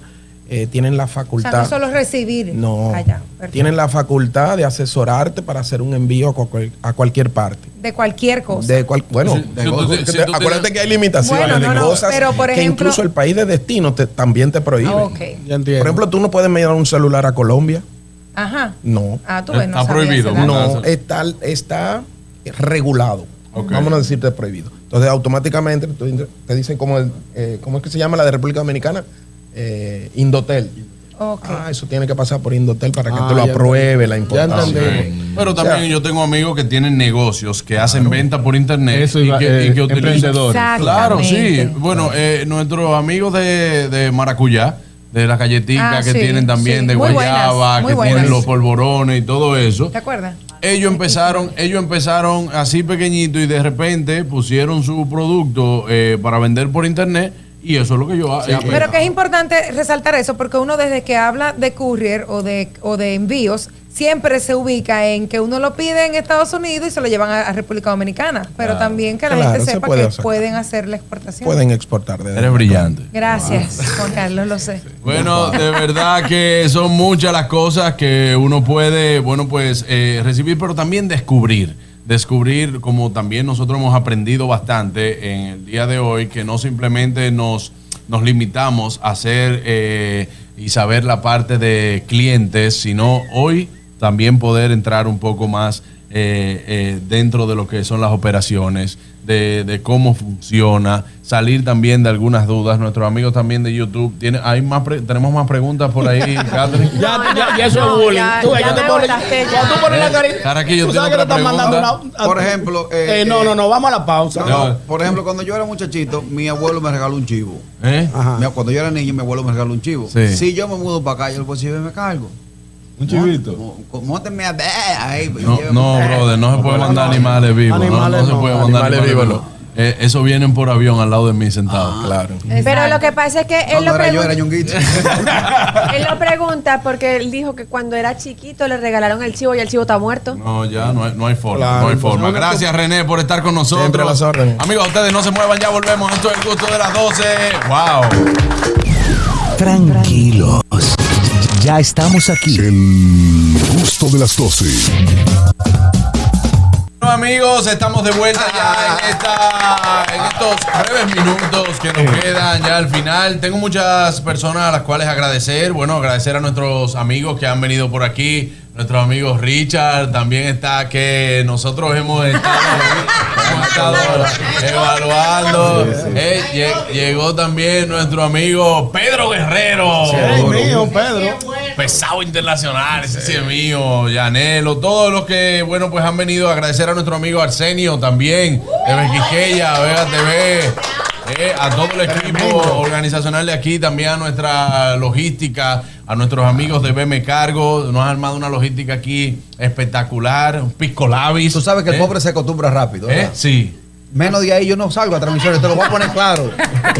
eh, tienen la O sea, facultad. no solo recibir No, allá. tienen la facultad de asesorarte para hacer un envío a, cual- a cualquier parte. De cualquier cosa. De cual, bueno, Si- de si tú si te- acuérdate tienes- que hay limitaciones Bueno, no, de no, cosas pero, por que incluso el país de destino te- también te prohíbe. Ah, ok. Ya entiendo. Por ejemplo, tú no puedes enviar un celular a Colombia. Ajá. No. Ah, tú ves, no Está prohibido. No, está, está regulado. Ok. Vamos a decirte prohibido. Entonces, automáticamente te dicen cómo, el, eh, cómo es que se llama la de República Dominicana, Eh, Indotel. Ok. Ah, eso tiene que pasar por Indotel para que Ah, te lo ya apruebe la entendí. Pero O sea, también yo tengo amigos que tienen negocios, que hacen venta por internet Eso y que, eh, y que utilizan- emprendedores. Claro, sí. Bueno, eh, nuestros amigos de, de Maracuyá, de las galletitas Ah, que sí, tienen también sí. de Muy guayaba, buenas, que buenas. tienen los polvorones y todo eso. ¿Te acuerdas? Ellos empezaron, ellos empezaron así pequeñito y de repente pusieron su producto eh, para vender por internet y eso es lo que yo hago. Pero que es importante resaltar eso porque uno desde que habla de courier o de, o de envíos siempre se ubica en que uno lo pide en Estados Unidos y se lo llevan a, a República Dominicana, pero también que la Claro, gente se sepa puede que hacer. pueden hacer la exportación. Pueden exportar de Eres brillante. Gracias, Juan Carlos, lo sé. <laughs> Bueno, de verdad que son muchas las cosas que uno puede, bueno, pues eh, recibir, pero también descubrir. Descubrir, como también nosotros hemos aprendido bastante en el día de hoy, que no simplemente nos, nos limitamos a hacer eh, y saber la parte de clientes, sino hoy también poder entrar un poco más eh, eh, dentro de lo que son las operaciones, de, de cómo funciona, salir también de algunas dudas. Nuestros amigos también de YouTube, tiene, hay más pre- tenemos más preguntas por ahí, <laughs> Catherine. Ya, No, ya, ya eso no, es bullying. ya- Tú ya te cuando ya. tú pones la Eh, carita, Cara, que tú sabes te están mandando pregunta. una- Por ejemplo, eh, Eh, no, no, no, vamos a la pausa. No, No. no. Por ejemplo, cuando yo era muchachito, mi abuelo me regaló un chivo. ¿Eh? Ajá. Cuando yo era niño, mi abuelo me regaló un chivo. Sí. Si yo me mudo para acá, yo le puedo decir, me cargo. Un chivito. Móntenme a ver ahí. No, no, brother, no se puede mandar animales vivos. no, Animales no se no, puede mandar animales animales vivos. Eh, eso vienen por avión al lado de mí sentado. Claro. Pero lo que pasa es que él No, lo, no era yo, pregun- era Ñonguito. <laughs> él lo pregunta porque él dijo que cuando era chiquito le regalaron el chivo y el chivo está muerto. No, ya no hay, no hay forma. Claro, no hay forma. Gracias, René, por estar con nosotros. Siempre las órdenes. Amigos, ustedes no se muevan, ya volvemos. Esto es el gusto de las 12. ¡Wow! Tranquilos. Ya estamos aquí. El gusto de las 12. Bueno, amigos, estamos de vuelta ya en, esta, en estos breves minutos que nos quedan ya al final. Tengo muchas personas a las cuales agradecer. Bueno, agradecer a nuestros amigos que han venido por aquí. Nuestro amigo Richard también está que nosotros hemos estado, <laughs> hemos estado evaluando. Eh, lle- llegó también nuestro amigo Pedro Guerrero. Ay, mío, Pedro. Pesado internacional, ese sí es mío, Yanelo, todos los que, bueno, pues han venido a agradecer a nuestro amigo Arsenio también, de Bequiqueya, Vega TV, eh, a todo el equipo organizacional de aquí, también a nuestra logística, a nuestros amigos de BM Cargo, nos han armado una logística aquí espectacular, un pisco labis. Tú sabes que el eh, pobre se acostumbra rápido. eh. Sí. Menos de ahí yo no salgo a transmisiones, te lo voy a poner claro.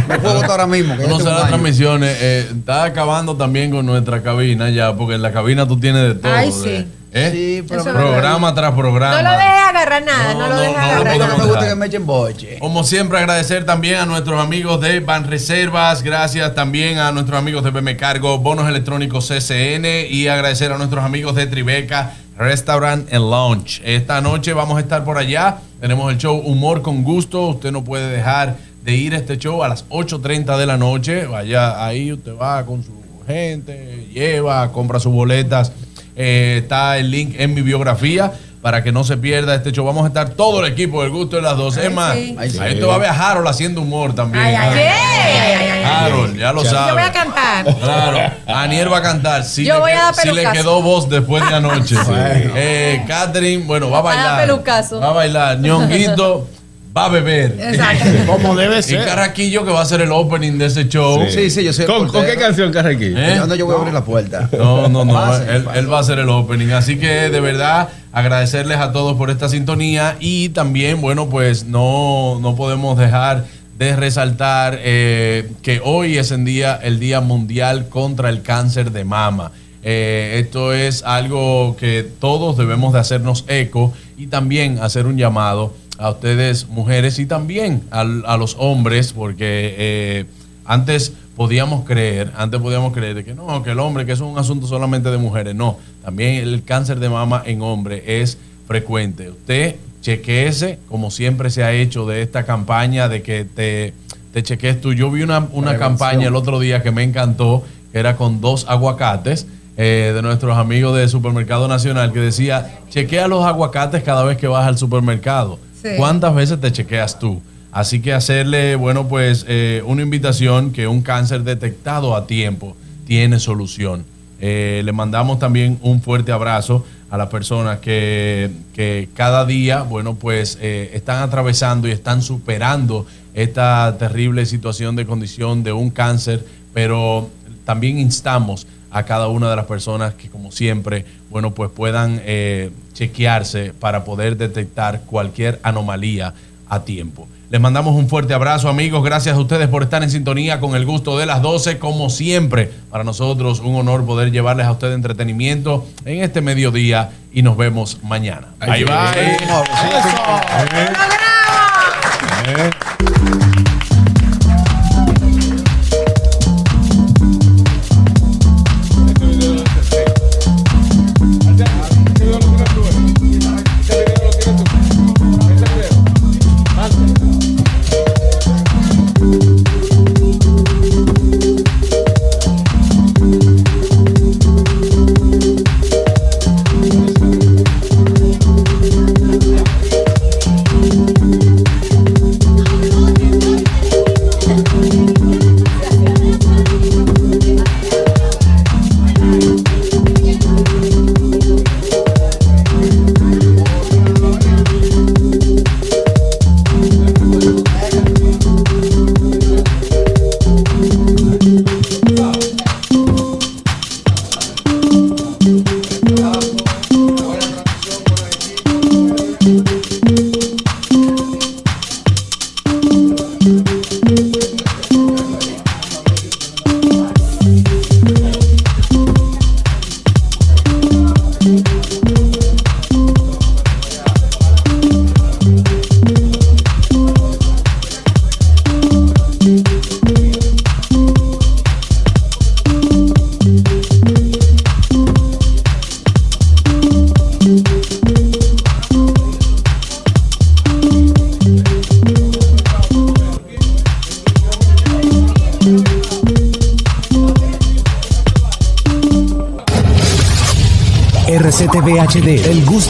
Me puedo votar ahora mismo. Que No un las año. transmisiones, eh, está acabando también con nuestra cabina ya, porque en la cabina tú tienes de todo. Ay, de- sí. ¿Eh? Sí, pero- programa tras programa. No lo dejes agarrar nada, no, lo dejes agarrar nada. me gusta que me echen boche. Como siempre, agradecer también a nuestros amigos de Banreservas, gracias también a nuestros amigos de BM Cargo, Bonos Electrónicos CCN y agradecer a nuestros amigos de Tribeca Restaurant and Lounge. Esta noche vamos a estar por allá, tenemos el show Humor con Gusto, usted no puede dejar de ir a este show a las 8.30 de la noche, vaya ahí, usted va con su gente, lleva, compra sus boletas, Eh, está el link en mi biografía. Para que no se pierda este show, vamos a estar todo el equipo del gusto de las dos. Es más, sí. ahí te va a ver a Harold haciendo humor también. Ay, ay, ay, ay, ay, ay. Harold, ya lo Yo sabe. voy a cantar. Claro, Aniel va a cantar. Si Yo le, voy a dar si le quedó voz después de anoche. <laughs> Eh, Catherine, bueno, va a bailar. pelucazo. Va a bailar. Ñonguito va a beber. Exacto. <laughs> Como debe Y ser. Carraquillo que va a ser el opening de ese show. Sí, sí, yo el ¿Con, con qué portero. canción, Carrequí? ¿Eh? Yo no, yo voy a abrir la puerta. No, no, no. Pase, él, va a hacer el opening. Así que de verdad agradecerles a todos por esta sintonía y también, bueno, pues no, no podemos dejar de resaltar eh, que hoy es el día, el Día Mundial contra el Cáncer de Mama. Eh, esto es algo que todos debemos de hacernos eco y también hacer un llamado a ustedes mujeres y también al- a, los hombres porque eh, antes podíamos creer, antes podíamos creer de que no, que el hombre, que eso es un asunto solamente de mujeres. No, también el cáncer de mama en hombre es frecuente. Usted chequeese, como siempre se ha hecho de esta campaña de que te, te chequees tú. Yo vi una, una campaña el otro día que me encantó, que era con dos aguacates. eh, de nuestros amigos del Supermercado Nacional que decía, chequea los aguacates cada vez que vas al supermercado. ¿Cuántas veces te chequeas tú? Así que hacerle, bueno, pues eh, una invitación que un cáncer detectado a tiempo tiene solución. Eh, le mandamos también un fuerte abrazo a las personas que, que cada día, bueno, pues eh, están atravesando y están superando esta terrible situación de condición de un cáncer, pero también instamos a cada una de las personas que, como siempre, bueno, pues puedan eh, chequearse para poder detectar cualquier anomalía a tiempo. Les mandamos un fuerte abrazo, amigos. Gracias a ustedes por estar en sintonía con el gusto de las 12. Como siempre, para nosotros un honor poder llevarles a ustedes entretenimiento en este mediodía y nos vemos mañana. Ahí va.